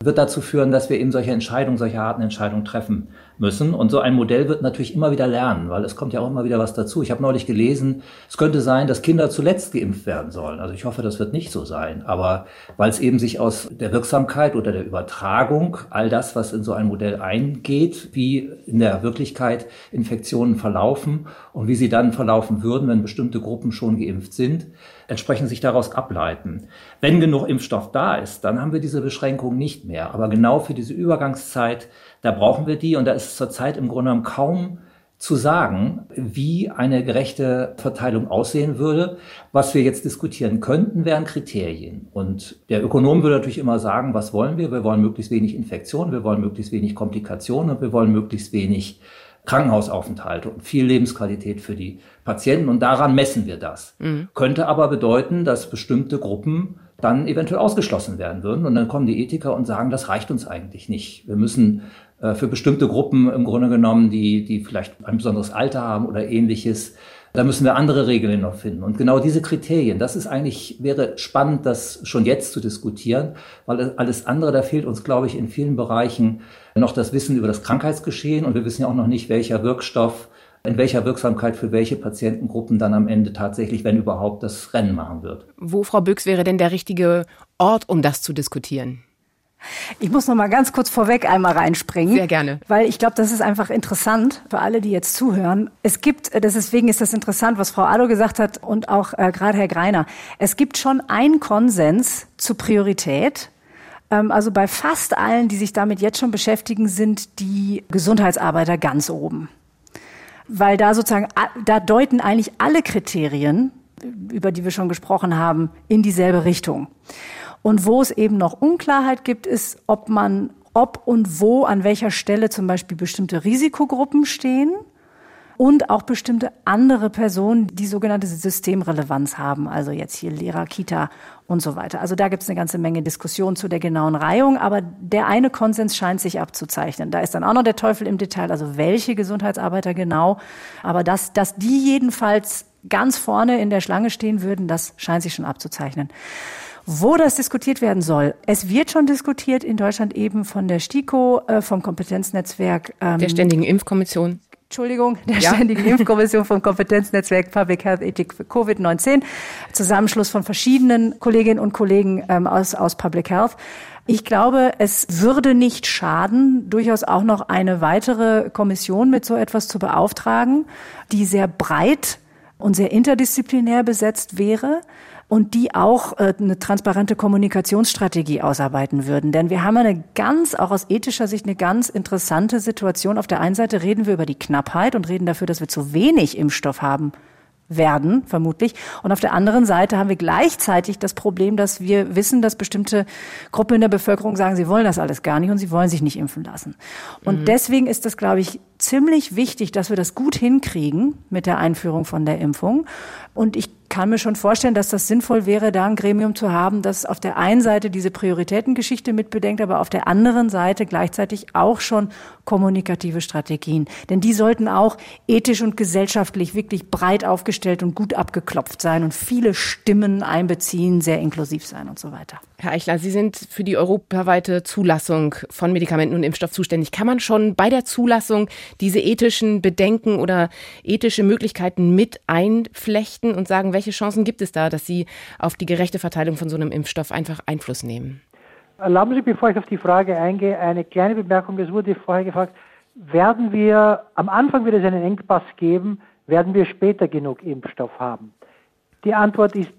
wird dazu führen, dass wir eben solche Entscheidungen, solche harten Entscheidungen treffen müssen. Und so ein Modell wird natürlich immer wieder lernen, weil es kommt ja auch immer wieder was dazu. Ich habe neulich gelesen, es könnte sein, dass Kinder zuletzt geimpft werden sollen. Also ich hoffe, das wird nicht so sein. Aber weil es eben sich aus der Wirksamkeit oder der Übertragung, all das, was in so ein Modell eingeht, wie in der Wirklichkeit Infektionen verlaufen und wie sie dann verlaufen würden, wenn bestimmte Gruppen schon geimpft sind, entsprechend sich daraus ableiten. Wenn genug Impfstoff da ist, dann haben wir diese Beschränkung nicht mehr. Aber genau für diese Übergangszeit, da brauchen wir die und da ist zurzeit im Grunde genommen kaum zu sagen, wie eine gerechte Verteilung aussehen würde. Was wir jetzt diskutieren könnten, wären Kriterien. Und der Ökonom würde natürlich immer sagen, was wollen wir? Wir wollen möglichst wenig Infektionen, wir wollen möglichst wenig Komplikationen und wir wollen möglichst wenig Krankenhausaufenthalte und viel Lebensqualität für die Patienten. Und daran messen wir das. Mhm. Könnte aber bedeuten, dass bestimmte Gruppen dann eventuell ausgeschlossen werden würden. Und dann kommen die Ethiker und sagen, das reicht uns eigentlich nicht. Wir müssen für bestimmte Gruppen im Grunde genommen, die, die vielleicht ein besonderes Alter haben oder ähnliches, da müssen wir andere Regeln noch finden. Und genau diese Kriterien, das ist eigentlich, wäre spannend, das schon jetzt zu diskutieren, weil alles andere, da fehlt uns, glaube ich, in vielen Bereichen noch das Wissen über das Krankheitsgeschehen und wir wissen ja auch noch nicht, welcher Wirkstoff in welcher Wirksamkeit für welche Patientengruppen dann am Ende tatsächlich, wenn überhaupt, das Rennen machen wird. Wo, Frau Büchs, wäre denn der richtige Ort, um das zu diskutieren? Ich muss noch mal ganz kurz vorweg einmal reinspringen. Sehr gerne. Weil ich glaube, das ist einfach interessant für alle, die jetzt zuhören. Es gibt, deswegen ist das interessant, was Frau Addo gesagt hat und auch äh, gerade Herr Greiner. Es gibt schon einen Konsens zur Priorität. Ähm, also bei fast allen, die sich damit jetzt schon beschäftigen, sind die Gesundheitsarbeiter ganz oben weil da sozusagen, da deuten eigentlich alle Kriterien, über die wir schon gesprochen haben, in dieselbe Richtung. Und wo es eben noch Unklarheit gibt, ist, ob man, ob und wo, an welcher Stelle zum Beispiel bestimmte Risikogruppen stehen und auch bestimmte andere Personen, die sogenannte Systemrelevanz haben, also jetzt hier Lehrer, Kita und so weiter. Also da gibt es eine ganze Menge Diskussion zu der genauen Reihung, aber der eine Konsens scheint sich abzuzeichnen. Da ist dann auch noch der Teufel im Detail, also welche Gesundheitsarbeiter genau, aber dass, dass die jedenfalls ganz vorne in der Schlange stehen würden, das scheint sich schon abzuzeichnen. Wo das diskutiert werden soll. Es wird schon diskutiert in Deutschland eben von der STIKO, äh, vom Kompetenznetzwerk. Ähm, der Ständigen Impfkommission. Entschuldigung, der ja. Ständigen [laughs] Impfkommission vom Kompetenznetzwerk Public Health Ethik für Covid-19, Zusammenschluss von verschiedenen Kolleginnen und Kollegen ähm, aus, aus Public Health. Ich glaube, es würde nicht schaden, durchaus auch noch eine weitere Kommission mit so etwas zu beauftragen, die sehr breit und sehr interdisziplinär besetzt wäre und die auch äh, eine transparente Kommunikationsstrategie ausarbeiten würden. Denn wir haben eine ganz, auch aus ethischer Sicht, eine ganz interessante Situation. Auf der einen Seite reden wir über die Knappheit und reden dafür, dass wir zu wenig Impfstoff haben werden, vermutlich. Und auf der anderen Seite haben wir gleichzeitig das Problem, dass wir wissen, dass bestimmte Gruppen in der Bevölkerung sagen, sie wollen das alles gar nicht und sie wollen sich nicht impfen lassen. Und mhm. deswegen ist das, glaube ich, ziemlich wichtig, dass wir das gut hinkriegen mit der Einführung von der Impfung. Und ich kann mir schon vorstellen, dass das sinnvoll wäre, da ein Gremium zu haben, das auf der einen Seite diese Prioritätengeschichte mitbedenkt, aber auf der anderen Seite gleichzeitig auch schon kommunikative Strategien. Denn die sollten auch ethisch und gesellschaftlich wirklich breit aufgestellt und gut abgeklopft sein und viele Stimmen einbeziehen, sehr inklusiv sein und so weiter. Herr Eichler, Sie sind für die europaweite Zulassung von Medikamenten und Impfstoff zuständig. Kann man schon bei der Zulassung diese ethischen Bedenken oder ethische Möglichkeiten mit einflechten und sagen, welche Chancen gibt es da, dass Sie auf die gerechte Verteilung von so einem Impfstoff einfach Einfluss nehmen? Erlauben Sie, bevor ich auf die Frage eingehe, eine kleine Bemerkung. Es wurde vorher gefragt, werden wir, am Anfang wird es einen Engpass geben, werden wir später genug Impfstoff haben? Die Antwort ist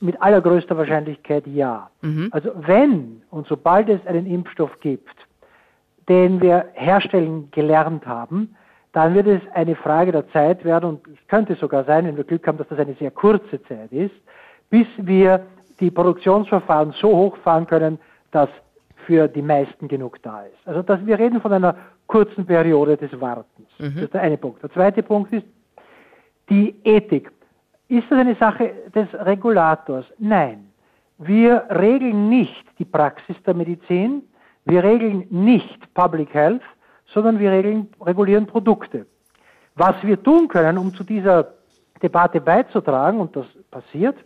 mit allergrößter Wahrscheinlichkeit ja. Mhm. Also wenn und sobald es einen Impfstoff gibt, den wir herstellen gelernt haben, dann wird es eine Frage der Zeit werden und es könnte sogar sein, wenn wir Glück haben, dass das eine sehr kurze Zeit ist, bis wir die Produktionsverfahren so hochfahren können, dass für die meisten genug da ist. Also dass wir reden von einer kurzen Periode des Wartens. Mhm. Das ist der eine Punkt. Der zweite Punkt ist die Ethik. Ist das eine Sache des Regulators? Nein. Wir regeln nicht die Praxis der Medizin, wir regeln nicht Public Health, sondern wir regeln, regulieren Produkte. Was wir tun können, um zu dieser Debatte beizutragen, und das passiert,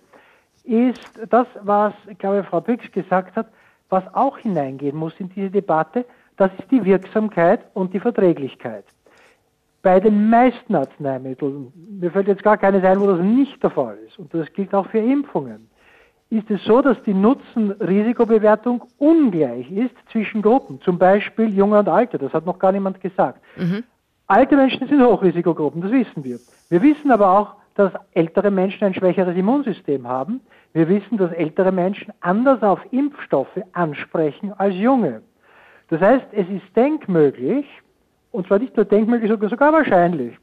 ist das, was, ich glaube, Frau Büchs gesagt hat, was auch hineingehen muss in diese Debatte, das ist die Wirksamkeit und die Verträglichkeit. Bei den meisten Arzneimitteln, mir fällt jetzt gar keines ein, wo das nicht der Fall ist, und das gilt auch für Impfungen, ist es so, dass die Nutzen-Risikobewertung ungleich ist zwischen Gruppen, zum Beispiel Junge und Alte, das hat noch gar niemand gesagt. Mhm. Alte Menschen sind Hochrisikogruppen, das wissen wir. Wir wissen aber auch, dass ältere Menschen ein schwächeres Immunsystem haben. Wir wissen, dass ältere Menschen anders auf Impfstoffe ansprechen als junge. Das heißt, es ist denkmöglich, und zwar nicht nur denkmöglich, sogar, sogar wahrscheinlich,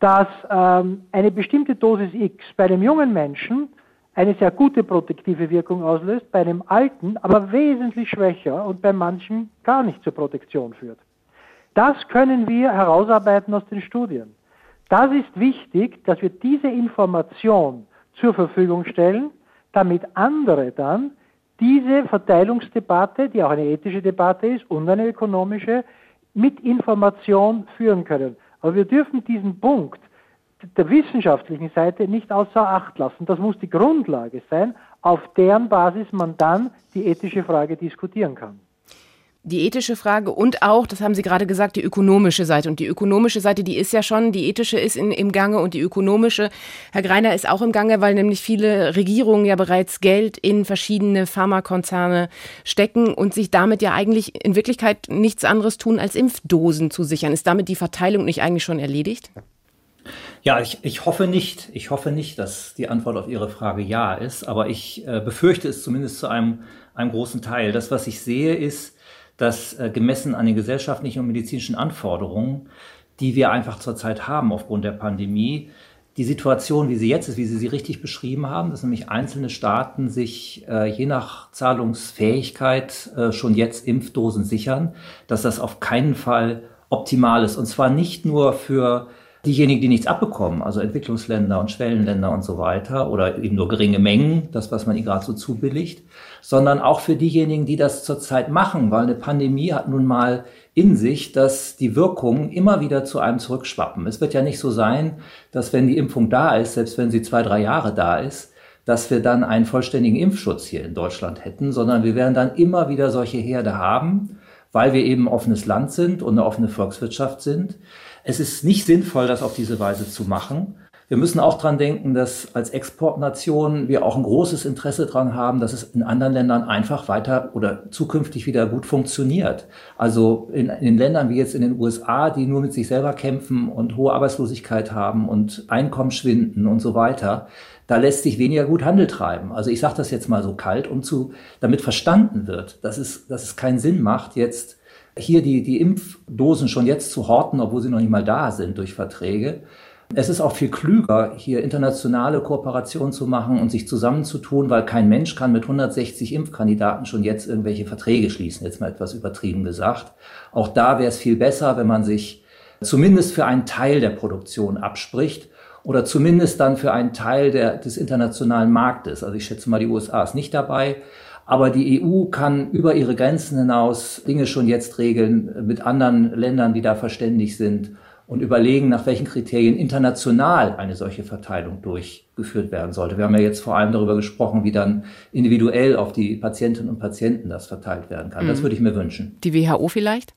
dass ähm, eine bestimmte Dosis X bei einem jungen Menschen eine sehr gute protektive Wirkung auslöst, bei einem alten aber wesentlich schwächer und bei manchen gar nicht zur Protektion führt. Das können wir herausarbeiten aus den Studien. Das ist wichtig, dass wir diese Information zur Verfügung stellen, damit andere dann diese Verteilungsdebatte, die auch eine ethische Debatte ist und eine ökonomische, mit Information führen können. Aber wir dürfen diesen Punkt der wissenschaftlichen Seite nicht außer Acht lassen. Das muss die Grundlage sein, auf deren Basis man dann die ethische Frage diskutieren kann die ethische Frage und auch, das haben Sie gerade gesagt, die ökonomische Seite. Und die ökonomische Seite, die ist ja schon, die ethische ist in, im Gange und die ökonomische, Herr Greiner, ist auch im Gange, weil nämlich viele Regierungen ja bereits Geld in verschiedene Pharmakonzerne stecken und sich damit ja eigentlich in Wirklichkeit nichts anderes tun, als Impfdosen zu sichern. Ist damit die Verteilung nicht eigentlich schon erledigt? Ja, ich, ich hoffe nicht. Ich hoffe nicht, dass die Antwort auf Ihre Frage ja ist, aber ich äh, befürchte es zumindest zu einem, einem großen Teil. Das, was ich sehe, ist, dass äh, gemessen an den gesellschaftlichen und medizinischen Anforderungen, die wir einfach zurzeit haben aufgrund der Pandemie, die Situation, wie sie jetzt ist, wie Sie sie richtig beschrieben haben, dass nämlich einzelne Staaten sich äh, je nach Zahlungsfähigkeit äh, schon jetzt Impfdosen sichern, dass das auf keinen Fall optimal ist. Und zwar nicht nur für diejenigen, die nichts abbekommen, also Entwicklungsländer und Schwellenländer und so weiter, oder eben nur geringe Mengen, das, was man ihnen gerade so zubilligt, sondern auch für diejenigen, die das zurzeit machen, weil eine Pandemie hat nun mal in sich, dass die Wirkungen immer wieder zu einem zurückschwappen. Es wird ja nicht so sein, dass wenn die Impfung da ist, selbst wenn sie zwei, drei Jahre da ist, dass wir dann einen vollständigen Impfschutz hier in Deutschland hätten, sondern wir werden dann immer wieder solche Herde haben, weil wir eben offenes Land sind und eine offene Volkswirtschaft sind. Es ist nicht sinnvoll, das auf diese Weise zu machen. Wir müssen auch dran denken, dass als Exportnation wir auch ein großes Interesse dran haben, dass es in anderen Ländern einfach weiter oder zukünftig wieder gut funktioniert. Also in, in Ländern wie jetzt in den USA, die nur mit sich selber kämpfen und hohe Arbeitslosigkeit haben und Einkommen schwinden und so weiter, da lässt sich weniger gut Handel treiben. Also ich sage das jetzt mal so kalt, um zu, damit verstanden wird, dass es, dass es keinen Sinn macht, jetzt hier die, die Impfdosen schon jetzt zu horten, obwohl sie noch nicht mal da sind durch Verträge, es ist auch viel klüger, hier internationale Kooperationen zu machen und sich zusammenzutun, weil kein Mensch kann mit 160 Impfkandidaten schon jetzt irgendwelche Verträge schließen, jetzt mal etwas übertrieben gesagt. Auch da wäre es viel besser, wenn man sich zumindest für einen Teil der Produktion abspricht oder zumindest dann für einen Teil der, des internationalen Marktes. Also ich schätze mal, die USA ist nicht dabei. Aber die EU kann über ihre Grenzen hinaus Dinge schon jetzt regeln mit anderen Ländern, die da verständig sind und überlegen, nach welchen Kriterien international eine solche Verteilung durchgeführt werden sollte. Wir haben ja jetzt vor allem darüber gesprochen, wie dann individuell auf die Patientinnen und Patienten das verteilt werden kann. Mhm. Das würde ich mir wünschen. Die WHO vielleicht?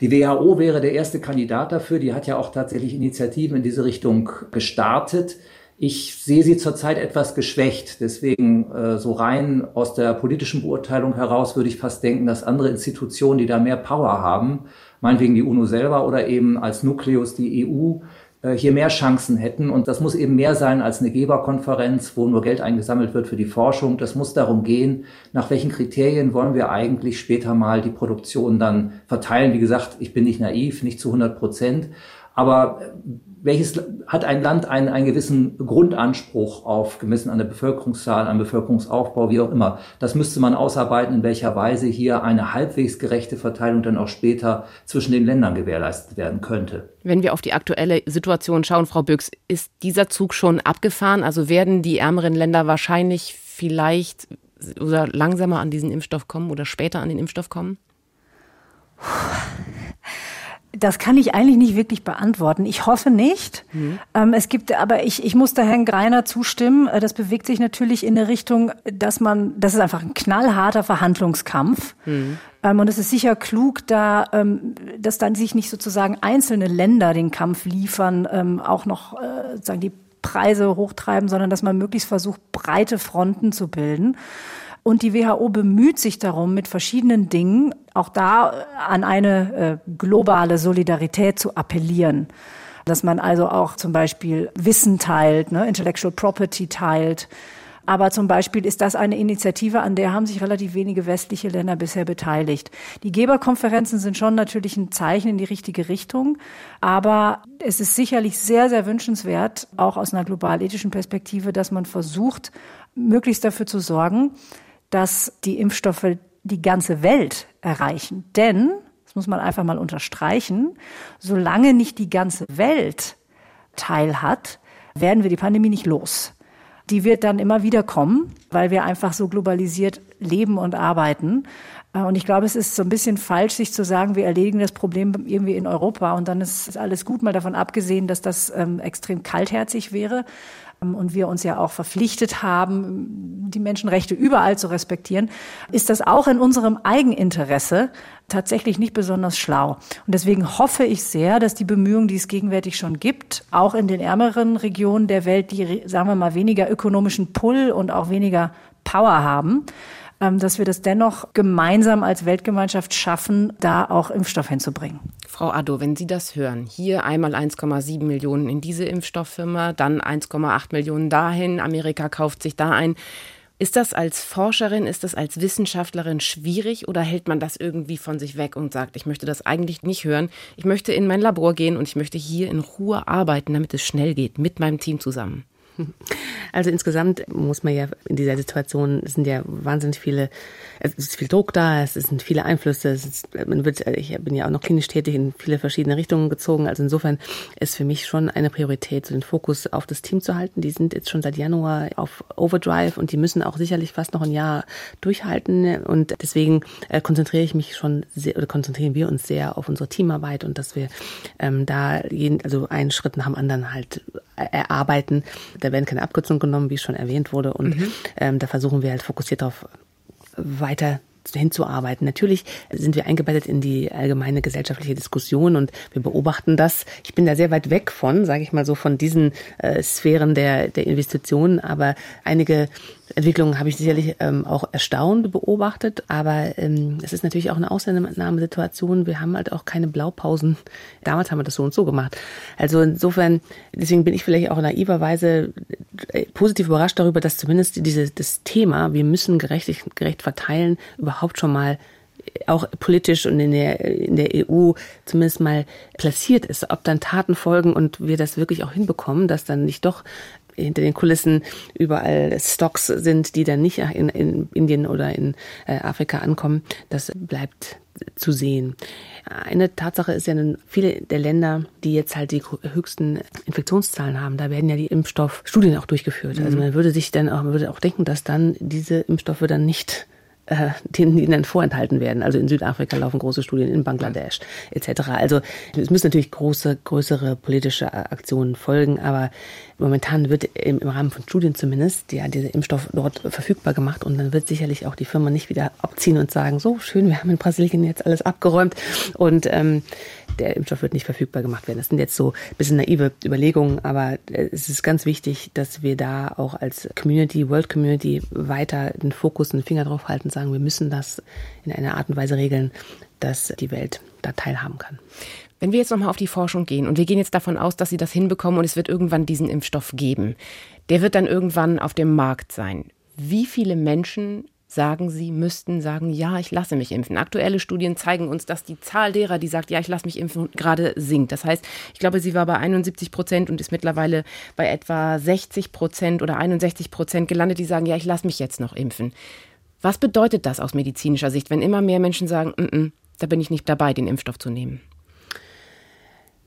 Die WHO wäre der erste Kandidat dafür. Die hat ja auch tatsächlich Initiativen in diese Richtung gestartet. Ich sehe sie zurzeit etwas geschwächt. Deswegen äh, so rein aus der politischen Beurteilung heraus würde ich fast denken, dass andere Institutionen, die da mehr Power haben, meinetwegen die UNO selber oder eben als Nukleus die EU, äh, hier mehr Chancen hätten. Und das muss eben mehr sein als eine Geberkonferenz, wo nur Geld eingesammelt wird für die Forschung. Das muss darum gehen, nach welchen Kriterien wollen wir eigentlich später mal die Produktion dann verteilen. Wie gesagt, ich bin nicht naiv, nicht zu 100 Prozent. Aber welches hat ein Land einen, einen gewissen Grundanspruch auf, gemessen an der Bevölkerungszahl, an Bevölkerungsaufbau, wie auch immer. Das müsste man ausarbeiten, in welcher Weise hier eine halbwegs gerechte Verteilung dann auch später zwischen den Ländern gewährleistet werden könnte. Wenn wir auf die aktuelle Situation schauen, Frau Büchs, ist dieser Zug schon abgefahren? Also werden die ärmeren Länder wahrscheinlich vielleicht oder langsamer an diesen Impfstoff kommen oder später an den Impfstoff kommen? Das kann ich eigentlich nicht wirklich beantworten. Ich hoffe nicht. Mhm. Ähm, es gibt, aber ich, ich muss da Herrn Greiner zustimmen. Äh, das bewegt sich natürlich in eine Richtung, dass man, das ist einfach ein knallharter Verhandlungskampf. Mhm. Ähm, und es ist sicher klug, da, ähm, dass dann sich nicht sozusagen einzelne Länder den Kampf liefern, ähm, auch noch äh, sozusagen die Preise hochtreiben, sondern dass man möglichst versucht, breite Fronten zu bilden. Und die WHO bemüht sich darum, mit verschiedenen Dingen auch da äh, an eine äh, globale Solidarität zu appellieren. Dass man also auch zum Beispiel Wissen teilt, ne, Intellectual Property teilt. Aber zum Beispiel ist das eine Initiative, an der haben sich relativ wenige westliche Länder bisher beteiligt. Die Geberkonferenzen sind schon natürlich ein Zeichen in die richtige Richtung. Aber es ist sicherlich sehr, sehr wünschenswert, auch aus einer globalethischen Perspektive, dass man versucht, möglichst dafür zu sorgen, dass die Impfstoffe die ganze Welt erreichen. Denn, das muss man einfach mal unterstreichen, solange nicht die ganze Welt teil hat, werden wir die Pandemie nicht los. Die wird dann immer wieder kommen, weil wir einfach so globalisiert leben und arbeiten. Und ich glaube, es ist so ein bisschen falsch, sich zu sagen, wir erledigen das Problem irgendwie in Europa und dann ist alles gut, mal davon abgesehen, dass das ähm, extrem kaltherzig wäre und wir uns ja auch verpflichtet haben, die Menschenrechte überall zu respektieren, ist das auch in unserem Eigeninteresse tatsächlich nicht besonders schlau. Und deswegen hoffe ich sehr, dass die Bemühungen, die es gegenwärtig schon gibt, auch in den ärmeren Regionen der Welt, die, sagen wir mal, weniger ökonomischen Pull und auch weniger Power haben, ähm, dass wir das dennoch gemeinsam als Weltgemeinschaft schaffen, da auch Impfstoff hinzubringen. Frau Addo, wenn Sie das hören, hier einmal 1,7 Millionen in diese Impfstofffirma, dann 1,8 Millionen dahin, Amerika kauft sich da ein. Ist das als Forscherin, ist das als Wissenschaftlerin schwierig oder hält man das irgendwie von sich weg und sagt, ich möchte das eigentlich nicht hören, ich möchte in mein Labor gehen und ich möchte hier in Ruhe arbeiten, damit es schnell geht, mit meinem Team zusammen? [laughs] Also insgesamt muss man ja in dieser Situation, es sind ja wahnsinnig viele, es ist viel Druck da, es sind viele Einflüsse, ist, man wird, ich bin ja auch noch klinisch tätig, in viele verschiedene Richtungen gezogen. Also insofern ist für mich schon eine Priorität, so den Fokus auf das Team zu halten. Die sind jetzt schon seit Januar auf Overdrive und die müssen auch sicherlich fast noch ein Jahr durchhalten. Und deswegen äh, konzentriere ich mich schon sehr, oder konzentrieren wir uns sehr auf unsere Teamarbeit und dass wir ähm, da jeden, also einen Schritt nach dem anderen halt erarbeiten. Da werden keine Abkürzungen genommen, wie es schon erwähnt wurde. Und mhm. ähm, da versuchen wir halt fokussiert darauf weiter hinzuarbeiten. Natürlich sind wir eingebettet in die allgemeine gesellschaftliche Diskussion und wir beobachten das. Ich bin da sehr weit weg von, sage ich mal so, von diesen äh, Sphären der, der Investitionen, aber einige Entwicklungen habe ich sicherlich ähm, auch erstaunt beobachtet, aber ähm, es ist natürlich auch eine Ausnahmesituation. Wir haben halt auch keine Blaupausen. [laughs] Damals haben wir das so und so gemacht. Also insofern, deswegen bin ich vielleicht auch naiverweise äh, positiv überrascht darüber, dass zumindest diese, das Thema, wir müssen gerecht, gerecht verteilen, überhaupt schon mal auch politisch und in der, in der EU zumindest mal platziert ist. Ob dann Taten folgen und wir das wirklich auch hinbekommen, dass dann nicht doch hinter den Kulissen überall Stocks sind, die dann nicht in, in Indien oder in äh, Afrika ankommen, das bleibt zu sehen. Eine Tatsache ist ja, viele der Länder, die jetzt halt die höchsten Infektionszahlen haben, da werden ja die Impfstoffstudien auch durchgeführt. Also mhm. Man würde sich dann auch, man würde auch denken, dass dann diese Impfstoffe dann nicht äh, denen ihnen vorenthalten werden. Also in Südafrika laufen große Studien, in Bangladesch etc. Also es müssen natürlich große, größere politische Aktionen folgen, aber momentan wird im, im Rahmen von Studien zumindest ja dieser Impfstoff dort verfügbar gemacht und dann wird sicherlich auch die Firma nicht wieder abziehen und sagen, so schön, wir haben in Brasilien jetzt alles abgeräumt und ähm, der Impfstoff wird nicht verfügbar gemacht werden. Das sind jetzt so ein bisschen naive Überlegungen, aber äh, es ist ganz wichtig, dass wir da auch als Community, World Community weiter den Fokus, den Finger drauf halten, sagen, wir müssen das in einer Art und Weise regeln, dass die Welt da teilhaben kann. Wenn wir jetzt nochmal auf die Forschung gehen und wir gehen jetzt davon aus, dass Sie das hinbekommen und es wird irgendwann diesen Impfstoff geben, der wird dann irgendwann auf dem Markt sein. Wie viele Menschen sagen, sie müssten sagen, ja, ich lasse mich impfen. Aktuelle Studien zeigen uns, dass die Zahl derer, die sagt, ja, ich lasse mich impfen, gerade sinkt. Das heißt, ich glaube, sie war bei 71 Prozent und ist mittlerweile bei etwa 60 Prozent oder 61 Prozent gelandet, die sagen, ja, ich lasse mich jetzt noch impfen. Was bedeutet das aus medizinischer Sicht, wenn immer mehr Menschen sagen, N -n, da bin ich nicht dabei, den Impfstoff zu nehmen?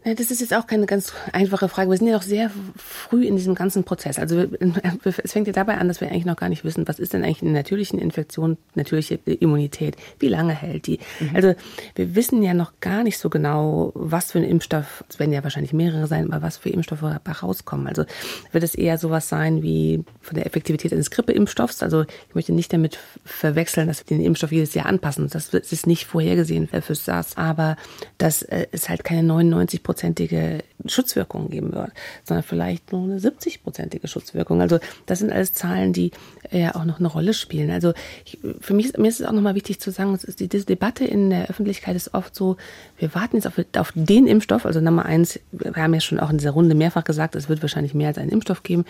Das ist jetzt auch keine ganz einfache Frage. Wir sind ja noch sehr früh in diesem ganzen Prozess. Also [laughs] es fängt ja dabei an, dass wir eigentlich noch gar nicht wissen, was ist denn eigentlich eine natürliche Infektion, natürliche Immunität, wie lange hält die. Mhm. Also wir wissen ja noch gar nicht so genau, was für ein Impfstoff, es werden ja wahrscheinlich mehrere sein, aber was für Impfstoffe rauskommen. Also wird es eher sowas sein wie von der Effektivität eines Grippeimpfstoffs. Also ich möchte nicht damit verwechseln, dass wir den Impfstoff jedes Jahr anpassen. Das ist nicht vorhergesehen für SARS, aber dass äh, es halt keine 99 Prozent hundertprozentige Schutzwirkung geben wird, sondern vielleicht nur eine 70-prozentige Schutzwirkung. Also das sind alles Zahlen, die ja auch noch eine Rolle spielen. Also ich, für mich ist, mir ist es auch nochmal wichtig zu sagen, die, diese Debatte in der Öffentlichkeit ist oft so, wir warten jetzt auf, auf den Impfstoff, also Nummer eins, wir haben ja schon auch in dieser Runde mehrfach gesagt, es wird wahrscheinlich mehr als einen Impfstoff geben,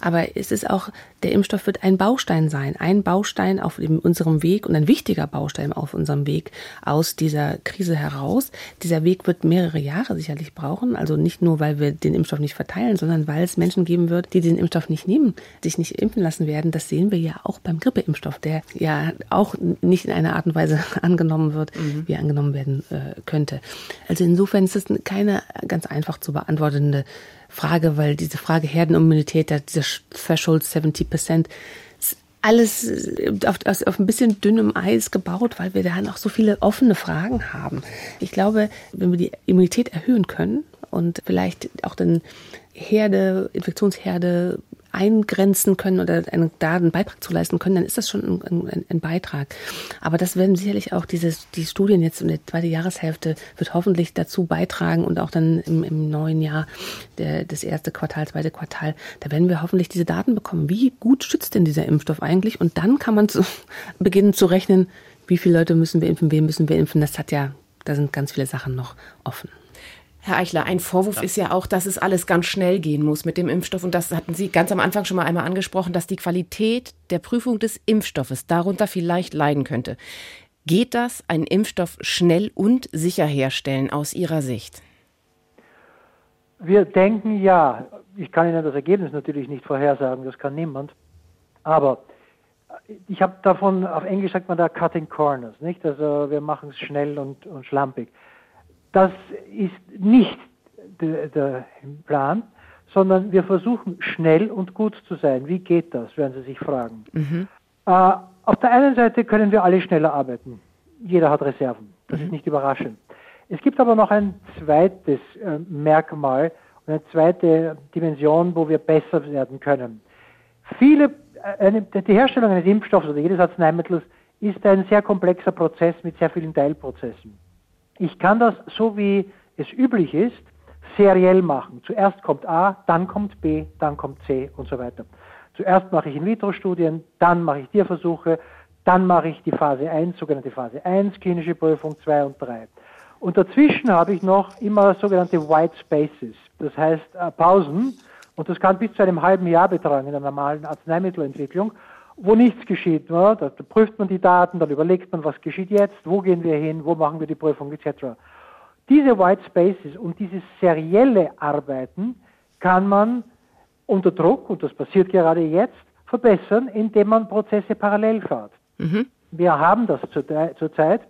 aber es ist auch, der Impfstoff wird ein Baustein sein, ein Baustein auf unserem Weg und ein wichtiger Baustein auf unserem Weg aus dieser Krise heraus. Dieser Weg wird mehrere Jahre sicherlich brauchen, also nicht nur, weil wir den Impfstoff nicht verteilen, sondern weil es Menschen geben wird, die den Impfstoff nicht nehmen, sich nicht impfen lassen werden. Das sehen wir ja auch beim Grippeimpfstoff, der ja auch nicht in einer Art und Weise [laughs] angenommen wird, mhm. wie er angenommen werden äh, könnte. Also insofern ist es keine ganz einfach zu beantwortende Frage, weil diese Frage Herdenimmunität, dieser Threshold 70 Prozent, alles äh, auf, auf ein bisschen dünnem Eis gebaut, weil wir da noch so viele offene Fragen haben. Ich glaube, wenn wir die Immunität erhöhen können und vielleicht auch den Herde, Infektionsherde eingrenzen können oder einen, da einen Beitrag zu leisten können, dann ist das schon ein, ein, ein Beitrag. Aber das werden sicherlich auch dieses, die Studien jetzt in der zweiten Jahreshälfte wird hoffentlich dazu beitragen und auch dann im, im neuen Jahr der, das erste Quartal, zweite Quartal, da werden wir hoffentlich diese Daten bekommen. Wie gut schützt denn dieser Impfstoff eigentlich? Und dann kann man [laughs] zu, beginnen zu rechnen, wie viele Leute müssen wir impfen, wen müssen wir impfen. Das hat ja, da sind ganz viele Sachen noch offen. Herr Eichler, ein Vorwurf ja. ist ja auch, dass es alles ganz schnell gehen muss mit dem Impfstoff. Und das hatten Sie ganz am Anfang schon mal einmal angesprochen, dass die Qualität der Prüfung des Impfstoffes darunter vielleicht leiden könnte. Geht das, einen Impfstoff schnell und sicher herstellen aus Ihrer Sicht? Wir denken ja. Ich kann Ihnen das Ergebnis natürlich nicht vorhersagen, das kann niemand. Aber ich habe davon, auf Englisch sagt man da Cutting Corners, nicht? Also wir machen es schnell und, und schlampig. Das ist nicht der, der Plan, sondern wir versuchen schnell und gut zu sein. Wie geht das, werden Sie sich fragen. Mhm. Äh, auf der einen Seite können wir alle schneller arbeiten. Jeder hat Reserven. Das mhm. ist nicht überraschend. Es gibt aber noch ein zweites äh, Merkmal und eine zweite Dimension, wo wir besser werden können. Viele, äh, die Herstellung eines Impfstoffs oder jedes Arzneimittels ist ein sehr komplexer Prozess mit sehr vielen Teilprozessen. Ich kann das, so wie es üblich ist, seriell machen. Zuerst kommt A, dann kommt B, dann kommt C und so weiter. Zuerst mache ich In-vitro-Studien, dann mache ich Tierversuche, dann mache ich die Phase 1, sogenannte Phase 1, klinische Prüfung 2 und 3. Und dazwischen habe ich noch immer sogenannte White Spaces, das heißt äh, Pausen, und das kann bis zu einem halben Jahr betragen in der normalen Arzneimittelentwicklung wo nichts geschieht. Ne? Da, da, prüft man die Daten, dann überlegt man, was geschieht jetzt, wo gehen wir hin, wo machen wir die Prüfung etc. Diese White Spaces und dieses serielle Arbeiten kann man unter Druck, und das passiert gerade jetzt, verbessern, indem man Prozesse parallel fährt. Mhm. Wir haben das zurzeit.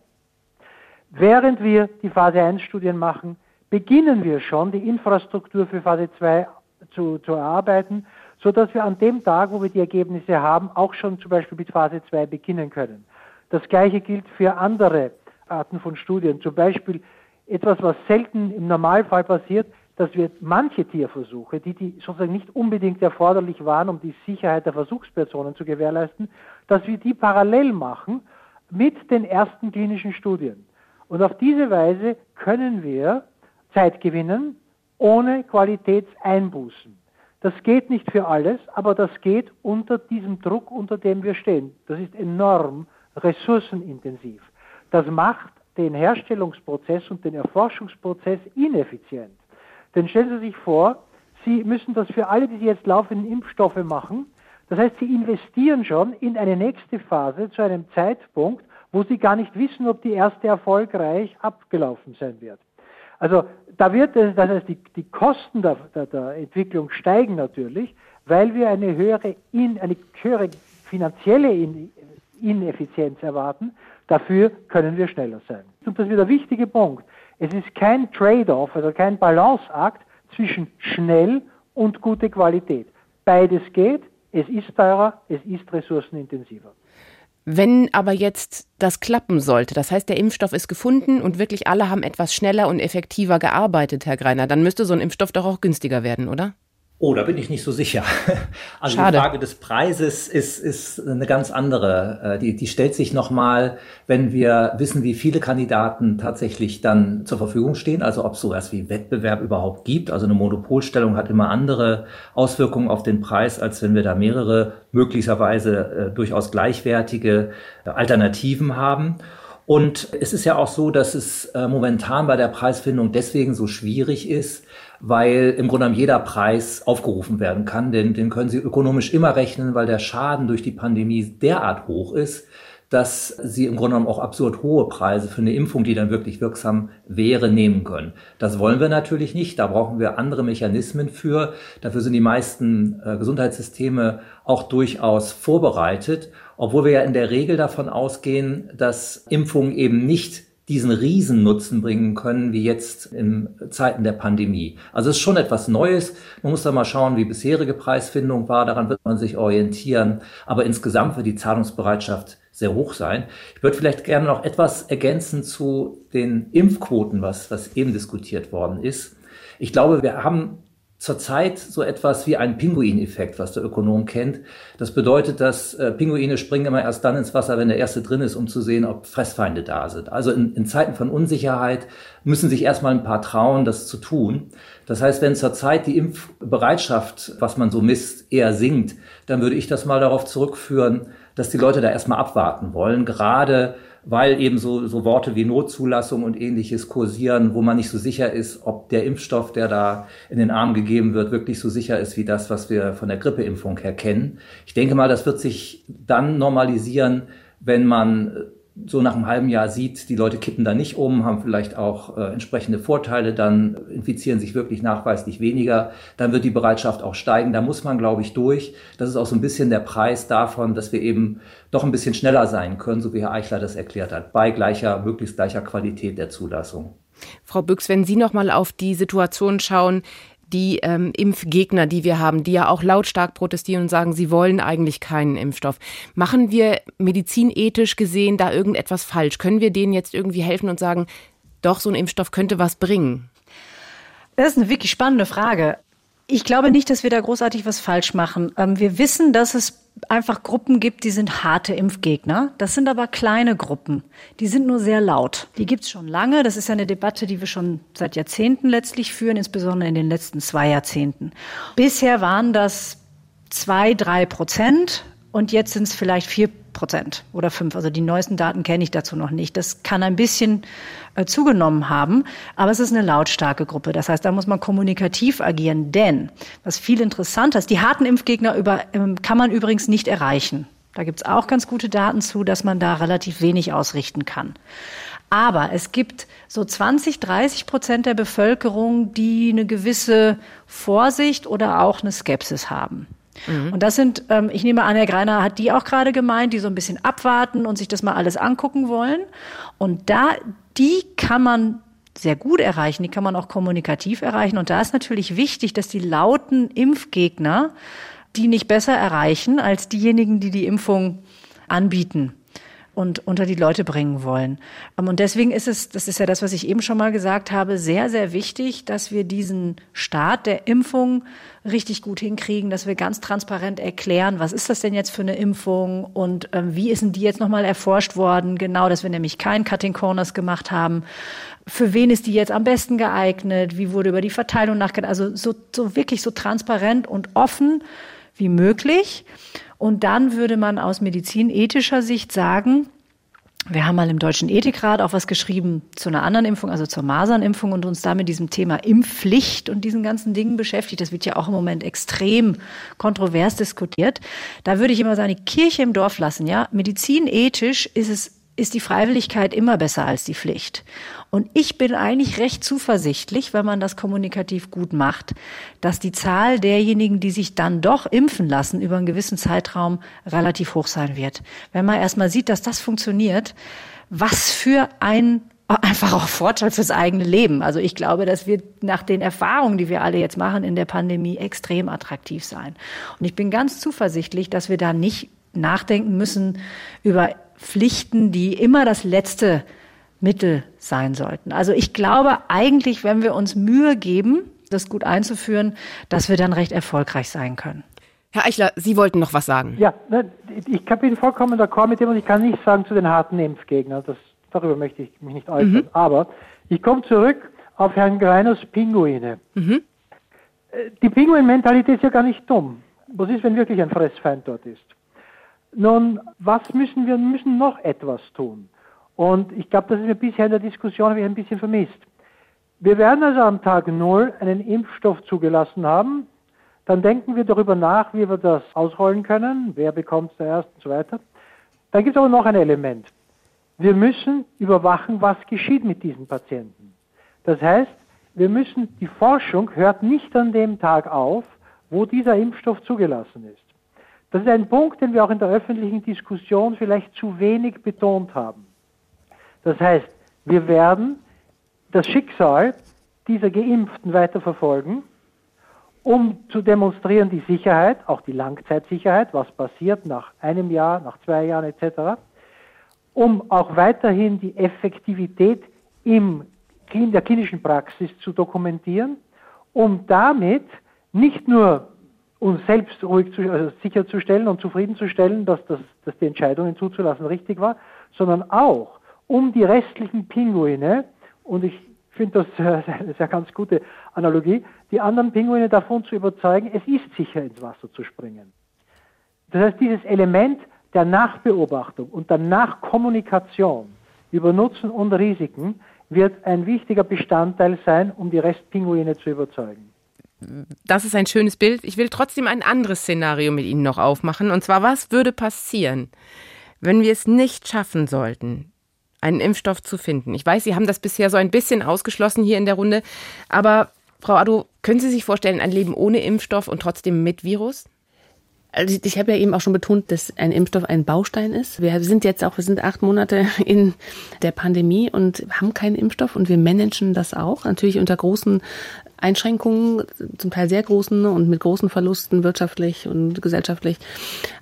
Während wir die Phase 1 Studien machen, beginnen wir schon die Infrastruktur für Phase 2 zu, zu erarbeiten so dass wir an dem Tag, wo wir die Ergebnisse haben, auch schon zum Beispiel mit Phase 2 beginnen können. Das Gleiche gilt für andere Arten von Studien. Zum Beispiel etwas, was selten im Normalfall passiert, dass wir manche Tierversuche, die, die sozusagen nicht unbedingt erforderlich waren, um die Sicherheit der Versuchspersonen zu gewährleisten, dass wir die parallel machen mit den ersten klinischen Studien. Und auf diese Weise können wir Zeit gewinnen ohne Qualitätseinbußen. Das geht nicht für alles, aber das geht unter diesem Druck, unter dem wir stehen. Das ist enorm ressourcenintensiv. Das macht den Herstellungsprozess und den Erforschungsprozess ineffizient. Denn stellen Sie sich vor, Sie müssen das für alle, die jetzt laufenden Impfstoffe machen, Das heißt, sie investieren schon in eine nächste Phase zu einem Zeitpunkt, wo sie gar nicht wissen, ob die erste erfolgreich abgelaufen sein wird. Also da wird es, das heißt, die, die Kosten der, der, der Entwicklung steigen natürlich, weil wir eine höhere, in, eine höhere finanzielle in, Ineffizienz erwarten. Dafür können wir schneller sein. Und das ist wieder der wichtige Punkt. Es ist kein Trade-off, also kein Balanceakt zwischen schnell und gute Qualität. Beides geht, es ist teurer, es ist ressourcenintensiver. Wenn aber jetzt das klappen sollte, das heißt, der Impfstoff ist gefunden und wirklich alle haben etwas schneller und effektiver gearbeitet, Herr Greiner, dann müsste so ein Impfstoff doch auch günstiger werden, oder? Oh, da bin ich nicht so sicher. [laughs] Also Schade. die Frage des Preises ist, ist eine ganz andere. Äh, die, die stellt sich nochmal, wenn wir wissen, wie viele Kandidaten tatsächlich dann zur Verfügung stehen, also ob es sowas wie Wettbewerb überhaupt gibt. Also eine Monopolstellung hat immer andere Auswirkungen auf den Preis, als wenn wir da mehrere möglicherweise äh, durchaus gleichwertige äh, Alternativen haben. Und es ist ja auch so, dass es äh, momentan bei der Preisfindung deswegen so schwierig ist, weil im Grunde genommen jeder Preis aufgerufen werden kann. Denn den können Sie ökonomisch immer rechnen, weil der Schaden durch die Pandemie derart hoch ist, dass sie im Grunde genommen auch absurd hohe Preise für eine Impfung, die dann wirklich wirksam wäre, nehmen können. Das wollen wir natürlich nicht. Da brauchen wir andere Mechanismen für. Dafür sind die meisten äh, Gesundheitssysteme auch durchaus vorbereitet, obwohl wir ja in der Regel davon ausgehen, dass Impfungen eben nicht diesen Riesennutzen bringen können, wie jetzt in Zeiten der Pandemie. Also es ist schon etwas Neues. Man muss da mal schauen, wie bisherige Preisfindung war. Daran wird man sich orientieren. Aber insgesamt wird die Zahlungsbereitschaft sehr hoch sein. Ich würde vielleicht gerne noch etwas ergänzen zu den Impfquoten, was, was eben diskutiert worden ist. Ich glaube, wir haben zurzeit so etwas wie einen Pinguineffekt, was der Ökonom kennt. Das bedeutet, dass äh, Pinguine springen immer erst dann ins Wasser, wenn der erste drin ist, um zu sehen, ob Fressfeinde da sind. Also in, in Zeiten von Unsicherheit müssen sich erstmal ein paar trauen, das zu tun. Das heißt, wenn zurzeit die Impfbereitschaft, was man so misst, eher sinkt, dann würde ich das mal darauf zurückführen, dass die Leute da erstmal abwarten wollen, gerade weil eben so, so Worte wie Notzulassung und ähnliches kursieren, wo man nicht so sicher ist, ob der Impfstoff, der da in den Arm gegeben wird, wirklich so sicher ist wie das, was wir von der Grippeimpfung her kennen. Ich denke mal, das wird sich dann normalisieren, wenn man so nach einem halben Jahr sieht, die Leute kippen da nicht um, haben vielleicht auch äh, entsprechende Vorteile, dann infizieren sich wirklich nachweislich weniger, dann wird die Bereitschaft auch steigen. Da muss man, glaube ich, durch. Das ist auch so ein bisschen der Preis davon, dass wir eben doch ein bisschen schneller sein können, so wie Herr Eichler das erklärt hat, bei gleicher, möglichst gleicher Qualität der Zulassung. Frau Büchs, wenn Sie noch mal auf die Situation schauen, die ähm, Impfgegner, die wir haben, die ja auch lautstark protestieren und sagen, sie wollen eigentlich keinen Impfstoff. Machen wir medizinethisch gesehen da irgendetwas falsch? Können wir denen jetzt irgendwie helfen und sagen, doch, so ein Impfstoff könnte was bringen? Das ist eine wirklich spannende Frage. Ich glaube nicht, dass wir da großartig was falsch machen. Ähm, wir wissen, dass es einfach Gruppen gibt, die sind harte Impfgegner. Das sind aber kleine Gruppen. Die sind nur sehr laut. Die gibt's schon lange. Das ist ja eine Debatte, die wir schon seit Jahrzehnten letztlich führen, insbesondere in den letzten zwei Jahrzehnten. Bisher waren das zwei, drei Prozent und jetzt sind es vielleicht vier Prozent oder fünf. Also die neuesten Daten kenne ich dazu noch nicht. Das kann ein bisschen äh, zugenommen haben, aber es ist eine lautstarke Gruppe. Das heißt, da muss man kommunikativ agieren. Denn was viel interessanter ist, die harten Impfgegner über, ähm, kann man übrigens nicht erreichen. Da gibt es auch ganz gute Daten zu, dass man da relativ wenig ausrichten kann. Aber es gibt so 20, 30 Prozent der Bevölkerung, die eine gewisse Vorsicht oder auch eine Skepsis haben. Mhm. Und das sind, ähm, ich nehme an, Herr Greiner hat die auch gerade gemeint, die so ein bisschen abwarten und sich das mal alles angucken wollen. Und da, die kann man sehr gut erreichen, die kann man auch kommunikativ erreichen. Und da ist natürlich wichtig, dass die lauten Impfgegner die nicht besser erreichen als diejenigen, die die Impfung anbieten und unter die Leute bringen wollen. Ähm, und deswegen ist es, das ist ja das, was ich eben schon mal gesagt habe, sehr, sehr wichtig, dass wir diesen Start der Impfung richtig gut hinkriegen, dass wir ganz transparent erklären, was ist das denn jetzt für eine Impfung und ähm, wie ist denn die jetzt nochmal erforscht worden? Genau, dass wir nämlich kein Cutting Corners gemacht haben. Für wen ist die jetzt am besten geeignet? Wie wurde über die Verteilung nachgedacht? Also so, so wirklich so transparent und offen wie möglich. Und dann würde man aus medizinethischer Sicht sagen, Wir haben mal im Deutschen Ethikrat auch was geschrieben zu einer anderen Impfung, also zur Masernimpfung und uns da mit diesem Thema Impfpflicht und diesen ganzen Dingen beschäftigt. Das wird ja auch im Moment extrem kontrovers diskutiert. Da würde ich immer sagen, die Kirche im Dorf lassen, ja. Medizinethisch ist es ist die Freiwilligkeit immer besser als die Pflicht. Und ich bin eigentlich recht zuversichtlich, wenn man das kommunikativ gut macht, dass die Zahl derjenigen, die sich dann doch impfen lassen, über einen gewissen Zeitraum relativ hoch sein wird. Wenn man erstmal sieht, dass das funktioniert, was für ein einfach auch Vorteil fürs eigene Leben. Also ich glaube, das wird nach den Erfahrungen, die wir alle jetzt machen in der Pandemie, extrem attraktiv sein. Und ich bin ganz zuversichtlich, dass wir da nicht nachdenken müssen über Pflichten, die immer das letzte Mittel sein sollten. Also ich glaube eigentlich, wenn wir uns Mühe geben, das gut einzuführen, dass wir dann recht erfolgreich sein können. Herr Eichler, Sie wollten noch was sagen. Ja, ne, ich bin vollkommen d'accord mit dem und ich kann nicht sagen zu den harten Impfgegnern. Das, darüber möchte ich mich nicht äußern. Mhm. Aber ich komme zurück auf Herrn Greiners Pinguine. Mhm. Äh, die Pinguin-Mentalität ist ja gar nicht dumm. Was ist, wenn wirklich ein Fressfeind dort ist? Nun, was müssen wir, müssen noch etwas tun? Und ich glaube, das ist mir bisher in der Diskussion ein bisschen vermisst. Wir werden also am Tag Null einen Impfstoff zugelassen haben. Dann denken wir darüber nach, wie wir das ausrollen können. Wer bekommt es zuerst und so weiter. Dann gibt es aber noch ein Element. Wir müssen überwachen, was geschieht mit diesen Patienten. Das heißt, wir müssen, die Forschung hört nicht an dem Tag auf, wo dieser Impfstoff zugelassen ist. Das ist ein Punkt, den wir auch in der öffentlichen Diskussion vielleicht zu wenig betont haben. Das heißt, wir werden das Schicksal dieser Geimpften weiterverfolgen, um zu demonstrieren die Sicherheit, auch die Langzeitsicherheit, was passiert nach einem Jahr, nach zwei Jahren etc., um auch weiterhin die Effektivität in der klinischen Praxis zu dokumentieren, um damit nicht nur uns selbst ruhig zu, also sicherzustellen und zufriedenzustellen, dass, das, dass die Entscheidung zuzulassen richtig war, sondern auch, um die restlichen Pinguine, und ich finde das [laughs] eine sehr ganz gute Analogie, die anderen Pinguine davon zu überzeugen, es ist sicher ins Wasser zu springen. Das heißt, dieses Element der Nachbeobachtung und der Nachkommunikation über Nutzen und Risiken wird ein wichtiger Bestandteil sein, um die Restpinguine zu überzeugen das ist ein schönes Bild. Ich will trotzdem ein anderes Szenario mit Ihnen noch aufmachen. Und zwar, was würde passieren, wenn wir es nicht schaffen sollten, einen Impfstoff zu finden? Ich weiß, Sie haben das bisher so ein bisschen ausgeschlossen hier in der Runde. Aber Frau Ado, können Sie sich vorstellen, ein Leben ohne Impfstoff und trotzdem mit Virus? Also ich habe ja eben auch schon betont, dass ein Impfstoff ein Baustein ist. Wir sind jetzt auch, wir sind acht Monate [laughs] in der Pandemie und haben keinen Impfstoff und wir managen das auch, natürlich unter großen Einschränkungen, zum Teil sehr großen und mit großen Verlusten wirtschaftlich und gesellschaftlich.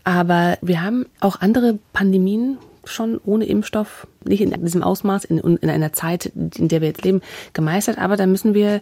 Aber wir haben auch andere Pandemien schon ohne Impfstoff, nicht in diesem Ausmaß, in, in einer Zeit, in der wir jetzt leben, gemeistert. Aber da müssen wir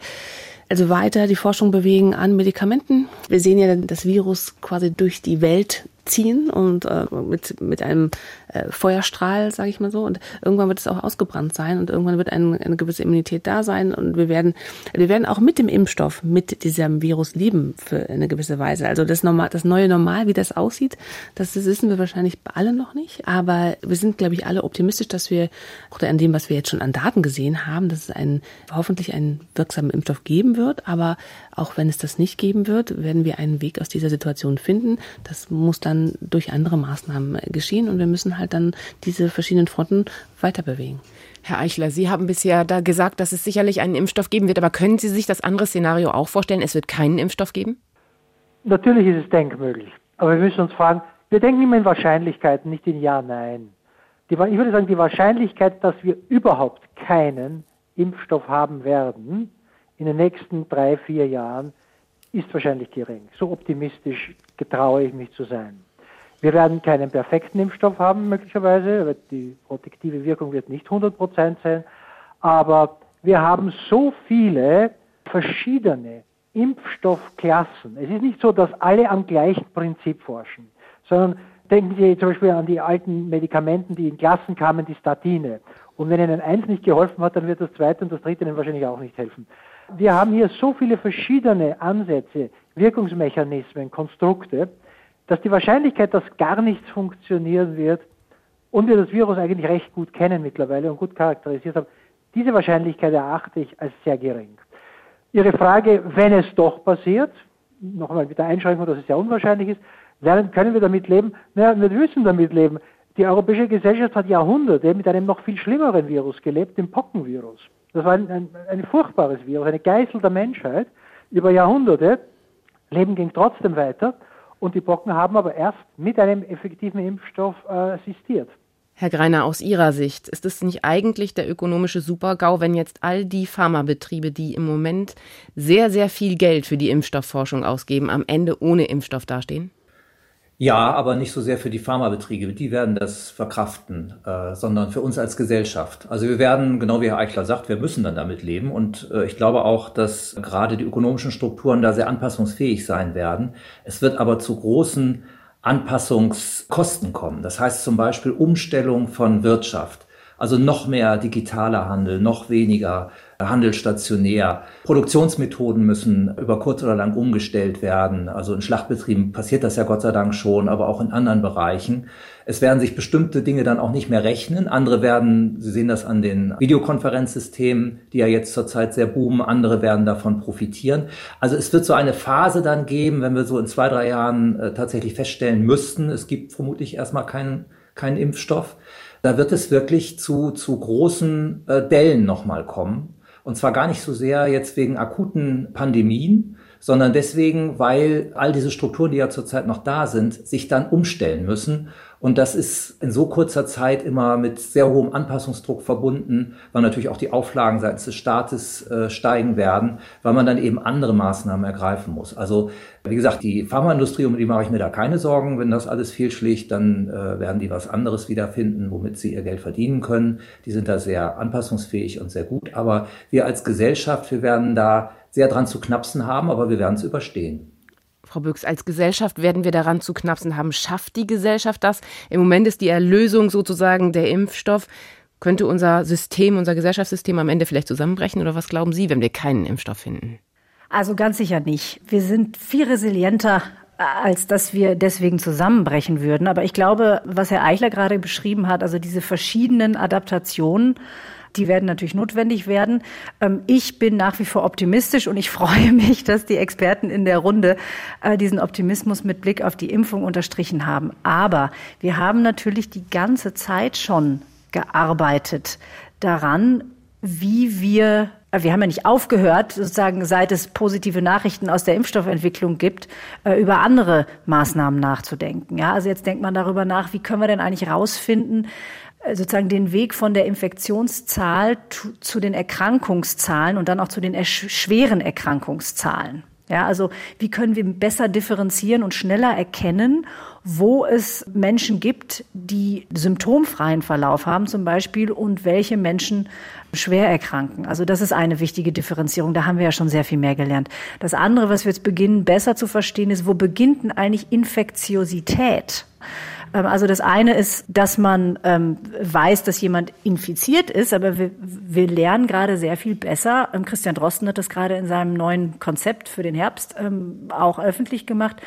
also weiter die Forschung bewegen an Medikamenten. Wir sehen ja das Virus quasi durch die Welt ziehen und äh, mit, mit einem äh, Feuerstrahl, sage ich mal so. Und irgendwann wird es auch ausgebrannt sein und irgendwann wird ein, eine gewisse Immunität da sein. Und wir werden, wir werden auch mit dem Impfstoff, mit diesem Virus leben für eine gewisse Weise. Also das, normal, das neue Normal, wie das aussieht, das, wissen wir wahrscheinlich alle noch nicht. Aber wir sind, glaube ich, alle optimistisch, dass wir, auch an dem, was wir jetzt schon an Daten gesehen haben, dass es einen, hoffentlich einen wirksamen Impfstoff geben wird. Aber auch wenn es das nicht geben wird, werden wir einen Weg aus dieser Situation finden. Das muss dann durch andere Maßnahmen geschehen und wir müssen halt dann diese verschiedenen Fronten weiter bewegen. Herr Eichler, Sie haben bisher da gesagt, dass es sicherlich einen Impfstoff geben wird, aber können Sie sich das andere Szenario auch vorstellen? Es wird keinen Impfstoff geben? Natürlich ist es denkmöglich. Aber wir müssen uns fragen, wir denken immer in Wahrscheinlichkeiten, nicht in Ja, Nein. Die, ich würde sagen, die Wahrscheinlichkeit, dass wir überhaupt keinen Impfstoff haben werden, in den nächsten drei, vier Jahren ist wahrscheinlich gering. So optimistisch getraue ich mich zu sein. Wir werden keinen perfekten Impfstoff haben, möglicherweise. Die protektive Wirkung wird nicht 100 Prozent sein. Aber wir haben so viele verschiedene Impfstoffklassen. Es ist nicht so, dass alle am gleichen Prinzip forschen, sondern denken Sie zum Beispiel an die alten Medikamenten, die in Klassen kamen, die Statine. Und wenn Ihnen eins nicht geholfen hat, dann wird das zweite und das dritte Ihnen wahrscheinlich auch nicht helfen. Wir haben hier so viele verschiedene Ansätze, Wirkungsmechanismen, Konstrukte, dass die Wahrscheinlichkeit, dass gar nichts funktionieren wird, und wir das Virus eigentlich recht gut kennen mittlerweile und gut charakterisiert haben, diese Wahrscheinlichkeit erachte ich als sehr gering. Ihre Frage, wenn es doch passiert, nochmal mit der Einschränkung, dass es sehr unwahrscheinlich ist, lernen, können wir damit leben? Naja, wir müssen damit leben. Die europäische Gesellschaft hat Jahrhunderte mit einem noch viel schlimmeren Virus gelebt, dem Pockenvirus. Das war ein, ein, ein furchtbares Virus, eine Geißel der Menschheit über Jahrhunderte. Leben ging trotzdem weiter und die Pocken haben aber erst mit einem effektiven Impfstoff äh, assistiert. Herr Greiner, aus Ihrer Sicht, ist es nicht eigentlich der ökonomische Supergau, wenn jetzt all die Pharmabetriebe, die im Moment sehr, sehr viel Geld für die Impfstoffforschung ausgeben, am Ende ohne Impfstoff dastehen? Ja, aber nicht so sehr für die Pharmabetriebe, die werden das verkraften, äh, sondern für uns als Gesellschaft. Also wir werden, genau wie Herr Eichler sagt, wir müssen dann damit leben. Und äh, ich glaube auch, dass gerade die ökonomischen Strukturen da sehr anpassungsfähig sein werden. Es wird aber zu großen Anpassungskosten kommen. Das heißt zum Beispiel Umstellung von Wirtschaft. Also noch mehr digitaler Handel, noch weniger Handel stationär. Produktionsmethoden müssen über kurz oder lang umgestellt werden. Also in Schlachtbetrieben passiert das ja Gott sei Dank schon, aber auch in anderen Bereichen. Es werden sich bestimmte Dinge dann auch nicht mehr rechnen. Andere werden, Sie sehen das an den Videokonferenzsystemen, die ja jetzt zurzeit sehr boomen, andere werden davon profitieren. Also es wird so eine Phase dann geben, wenn wir so in zwei, drei Jahren äh, tatsächlich feststellen müssten, es gibt vermutlich erstmal keinen, keinen Impfstoff da wird es wirklich zu, zu großen äh, Dellen nochmal kommen. Und zwar gar nicht so sehr jetzt wegen akuten Pandemien, sondern deswegen, weil all diese Strukturen, die ja zurzeit noch da sind, sich dann umstellen müssen und das ist in so kurzer Zeit immer mit sehr hohem Anpassungsdruck verbunden, weil natürlich auch die Auflagen seitens des Staates äh, steigen werden, weil man dann eben andere Maßnahmen ergreifen muss. Also wie gesagt, die Pharmaindustrie, um die mache ich mir da keine Sorgen. Wenn das alles fehlschlägt, dann äh, werden die was anderes wiederfinden, womit sie ihr Geld verdienen können. Die sind da sehr anpassungsfähig und sehr gut. Aber wir als Gesellschaft, wir werden da sehr dran zu knapsen haben, aber wir werden es überstehen. Frau Büchs, als Gesellschaft werden wir daran zu knapsen haben. Schafft die Gesellschaft das? Im Moment ist die Erlösung sozusagen der Impfstoff. Könnte unser System, unser Gesellschaftssystem am Ende vielleicht zusammenbrechen? Oder was glauben Sie, wenn wir keinen Impfstoff finden? Also ganz sicher nicht. Wir sind viel resilienter als dass wir deswegen zusammenbrechen würden. Aber ich glaube, was Herr Eichler gerade beschrieben hat, also diese verschiedenen Adaptationen, die werden natürlich notwendig werden. Ähm, ich bin nach wie vor optimistisch und ich [laughs] freue mich, dass die Experten in der Runde äh, diesen Optimismus mit Blick auf die Impfung unterstrichen haben. Aber wir haben natürlich die ganze Zeit schon gearbeitet daran, wie wir äh, wir haben ja nicht aufgehört, sozusagen seit es positive Nachrichten aus der Impfstoffentwicklung gibt, äh, über andere Maßnahmen nachzudenken. Ja, also jetzt denkt man darüber nach, wie können wir denn eigentlich rausfinden, sozusagen den Weg von der Infektionszahl zu den Erkrankungszahlen und dann auch zu den schweren Erkrankungszahlen. Ja, also wie können wir besser differenzieren und schneller erkennen, wo es Menschen gibt, die symptomfreien Verlauf haben zum Beispiel und welche Menschen schwer erkranken. Also das ist eine wichtige Differenzierung. Da haben wir ja schon sehr viel mehr gelernt. Das andere, was wir jetzt beginnen besser zu verstehen, ist, wo beginnt denn eigentlich Infektiosität? Ähm, also das eine ist, dass man ähm, weiß, dass jemand infiziert ist, aber wir, wir lernen gerade sehr viel besser. Ähm, Christian Drosten hat das gerade in seinem neuen Konzept für den Herbst ähm, auch öffentlich gemacht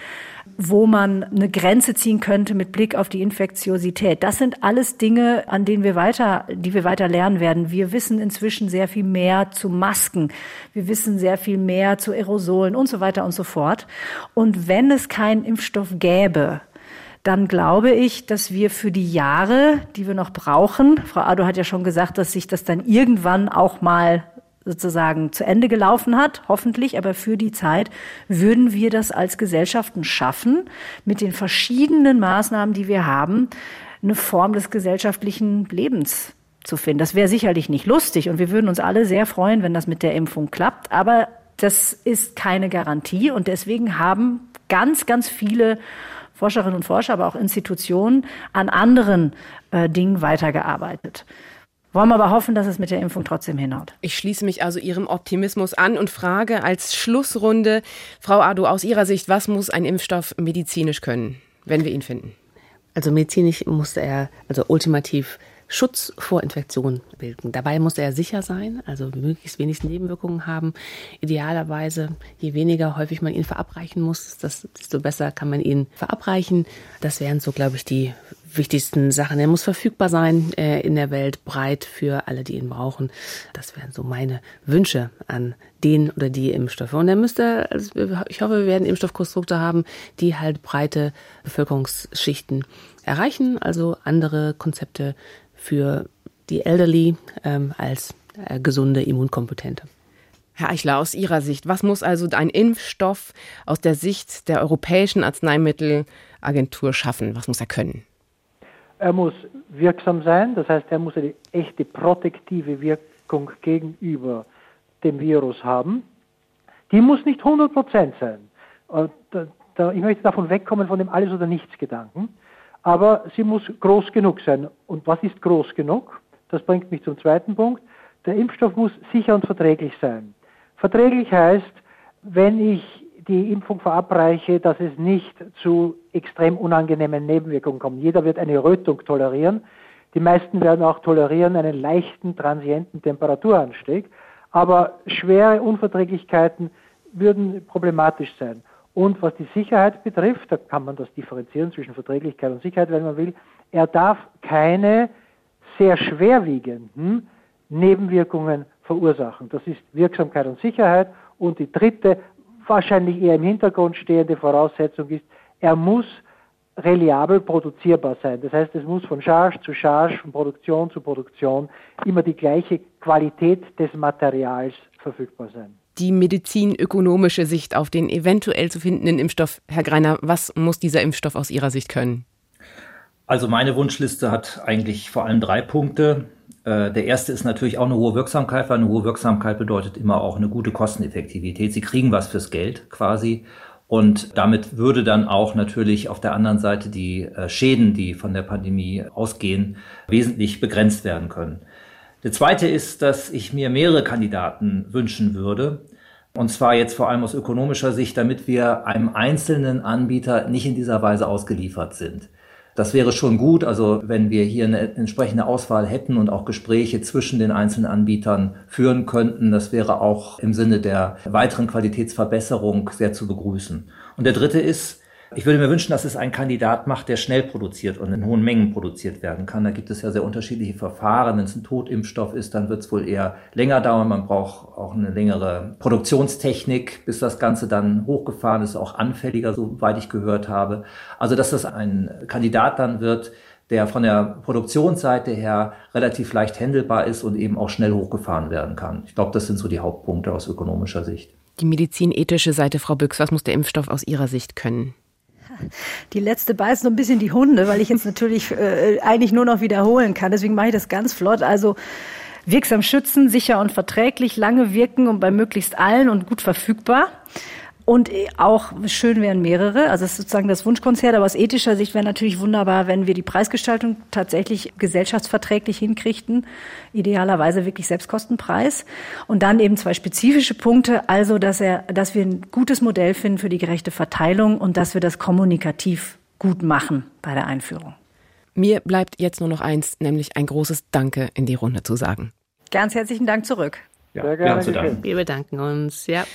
wo man eine Grenze ziehen könnte mit Blick auf die Infektiosität. Das sind alles Dinge, an denen wir weiter, die wir weiter lernen werden. Wir wissen inzwischen sehr viel mehr zu Masken. Wir wissen sehr viel mehr zu Aerosolen und so weiter und so fort. Und wenn es keinen Impfstoff gäbe, dann glaube ich, dass wir für die Jahre, die wir noch brauchen, Frau Ado hat ja schon gesagt, dass sich das dann irgendwann auch mal sozusagen zu Ende gelaufen hat, hoffentlich, aber für die Zeit würden wir das als Gesellschaften schaffen, mit den verschiedenen Maßnahmen, die wir haben, eine Form des gesellschaftlichen Lebens zu finden. Das wäre sicherlich nicht lustig und wir würden uns alle sehr freuen, wenn das mit der Impfung klappt, aber das ist keine Garantie und deswegen haben ganz, ganz viele Forscherinnen und Forscher, aber auch Institutionen an anderen äh, Dingen weitergearbeitet. Wollen wir aber hoffen, dass es mit der Impfung trotzdem hinhaut. Ich schließe mich also Ihrem Optimismus an und frage als Schlussrunde, Frau Ado, aus Ihrer Sicht, was muss ein Impfstoff medizinisch können, wenn wir ihn finden? Also medizinisch musste er also ultimativ Schutz vor Infektionen bilden. Dabei muss er sicher sein, also möglichst wenig Nebenwirkungen haben. Idealerweise, je weniger häufig man ihn verabreichen muss, desto besser kann man ihn verabreichen. Das wären so, glaube ich, die wichtigsten Sachen. Er muss verfügbar sein äh, in der Welt, breit für alle, die ihn brauchen. Das wären so meine Wünsche an den oder die Impfstoffe. Und er müsste, also ich hoffe, wir werden Impfstoffkonstrukte haben, die halt breite Bevölkerungsschichten erreichen, also andere Konzepte für die Elderly ähm, als äh, gesunde, immunkompetente. Herr Eichler, aus Ihrer Sicht, was muss also ein Impfstoff aus der Sicht der Europäischen Arzneimittelagentur schaffen? Was muss er können? Er muss wirksam sein, das heißt, er muss eine echte protektive Wirkung gegenüber dem Virus haben. Die muss nicht 100 Prozent sein. Ich möchte davon wegkommen von dem Alles- oder Nichts-Gedanken. Aber sie muss groß genug sein. Und was ist groß genug? Das bringt mich zum zweiten Punkt. Der Impfstoff muss sicher und verträglich sein. Verträglich heißt, wenn ich die Impfung verabreiche, dass es nicht zu extrem unangenehmen Nebenwirkungen kommt. Jeder wird eine Rötung tolerieren. Die meisten werden auch tolerieren einen leichten transienten Temperaturanstieg. Aber schwere Unverträglichkeiten würden problematisch sein. Und was die Sicherheit betrifft, da kann man das differenzieren zwischen Verträglichkeit und Sicherheit, wenn man will, er darf keine sehr schwerwiegenden Nebenwirkungen verursachen. Das ist Wirksamkeit und Sicherheit. Und die dritte, wahrscheinlich eher im Hintergrund stehende Voraussetzung ist, er muss reliabel produzierbar sein. Das heißt, es muss von Charge zu Charge, von Produktion zu Produktion immer die gleiche Qualität des Materials verfügbar sein. Die medizinökonomische Sicht auf den eventuell zu findenden Impfstoff. Herr Greiner, was muss dieser Impfstoff aus Ihrer Sicht können? Also meine Wunschliste hat eigentlich vor allem drei Punkte. Äh, der erste ist natürlich auch eine hohe Wirksamkeit, weil eine hohe Wirksamkeit bedeutet immer auch eine gute Kosteneffektivität. Sie kriegen was fürs Geld quasi. Und damit würde dann auch natürlich auf der anderen Seite die äh, Schäden, die von der Pandemie ausgehen, wesentlich begrenzt werden können. Der zweite ist, dass ich mir mehrere Kandidaten wünschen würde. Und zwar jetzt vor allem aus ökonomischer Sicht, damit wir einem einzelnen Anbieter nicht in dieser Weise ausgeliefert sind. Das wäre schon gut, also wenn wir hier eine entsprechende Auswahl hätten und auch Gespräche zwischen den einzelnen Anbietern führen könnten. Das wäre auch im Sinne der weiteren Qualitätsverbesserung sehr zu begrüßen. Und der dritte ist, ich würde mir wünschen, dass es einen Kandidat macht, der schnell produziert und in hohen Mengen produziert werden kann. Da gibt es ja sehr unterschiedliche Verfahren. Wenn es ein Totimpfstoff ist, dann wird es wohl eher länger dauern. Man braucht auch eine längere Produktionstechnik, bis das Ganze dann hochgefahren ist, auch anfälliger, soweit ich gehört habe. Also, dass das ein Kandidat dann wird, der von der Produktionsseite her relativ leicht händelbar ist und eben auch schnell hochgefahren werden kann. Ich glaube, das sind so die Hauptpunkte aus ökonomischer Sicht. Die medizinethische Seite, Frau Büchs, was muss der Impfstoff aus Ihrer Sicht können? Die letzte beißt so ein bisschen die Hunde, weil ich jetzt natürlich äh, eigentlich nur noch wiederholen kann. Deswegen mache ich das ganz flott. Also wirksam schützen, sicher und verträglich, lange wirken und bei möglichst allen und gut verfügbar. Und auch schön wären mehrere. Also das ist sozusagen das Wunschkonzert. Aber aus ethischer Sicht wäre natürlich wunderbar, wenn wir die Preisgestaltung tatsächlich gesellschaftsverträglich hinkriegten. Idealerweise wirklich Selbstkostenpreis. Und dann eben zwei spezifische Punkte. Also, dass er, dass wir ein gutes Modell finden für die gerechte Verteilung und dass wir das kommunikativ gut machen bei der Einführung. Mir bleibt jetzt nur noch eins, nämlich ein großes Danke in die Runde zu sagen. Ganz herzlichen Dank zurück. Ja, Sehr gerne. Zu danken. Wir bedanken uns. Ja.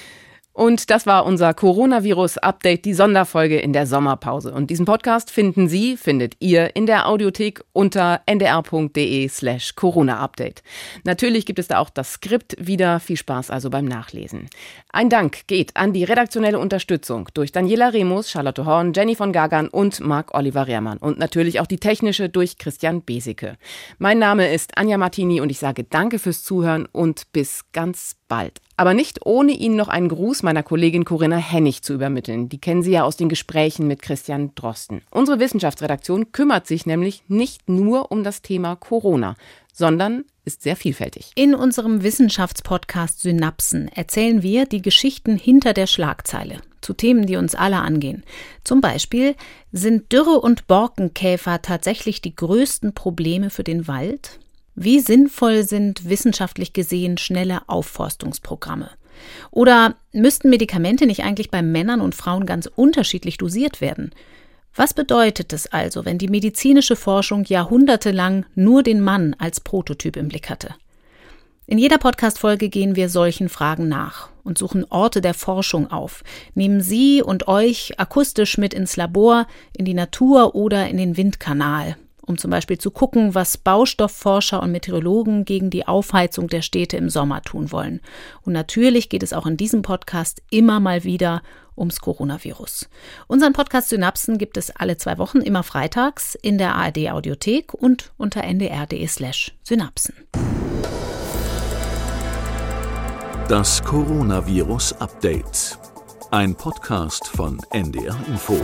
Und das war unser Coronavirus-Update, die Sonderfolge in der Sommerpause. Und diesen Podcast finden Sie, findet ihr in der Audiothek unter ndr.de slash Corona-Update. Natürlich gibt es da auch das Skript wieder. Viel Spaß also beim Nachlesen. Ein Dank geht an die redaktionelle Unterstützung durch Daniela Remus, Charlotte Horn, Jenny von Gagan und Marc-Oliver Rehrmann. Und natürlich auch die technische durch Christian Beseke. Mein Name ist Anja Martini und ich sage Danke fürs Zuhören und bis ganz bald. Aber nicht ohne Ihnen noch einen Gruß meiner Kollegin Corinna Hennig zu übermitteln. Die kennen Sie ja aus den Gesprächen mit Christian Drosten. Unsere Wissenschaftsredaktion kümmert sich nämlich nicht nur um das Thema Corona, sondern ist sehr vielfältig. In unserem Wissenschaftspodcast Synapsen erzählen wir die Geschichten hinter der Schlagzeile zu Themen, die uns alle angehen. Zum Beispiel, sind Dürre und Borkenkäfer tatsächlich die größten Probleme für den Wald? Wie sinnvoll sind wissenschaftlich gesehen schnelle Aufforstungsprogramme? Oder müssten Medikamente nicht eigentlich bei Männern und Frauen ganz unterschiedlich dosiert werden? Was bedeutet es also, wenn die medizinische Forschung jahrhundertelang nur den Mann als Prototyp im Blick hatte? In jeder Podcast-Folge gehen wir solchen Fragen nach und suchen Orte der Forschung auf, nehmen Sie und euch akustisch mit ins Labor, in die Natur oder in den Windkanal um zum Beispiel zu gucken, was Baustoffforscher und Meteorologen gegen die Aufheizung der Städte im Sommer tun wollen. Und natürlich geht es auch in diesem Podcast immer mal wieder ums Coronavirus. Unseren Podcast Synapsen gibt es alle zwei Wochen, immer freitags, in der ARD Audiothek und unter ndr.de slash Synapsen. Das Coronavirus Update. Ein Podcast von NDR Info.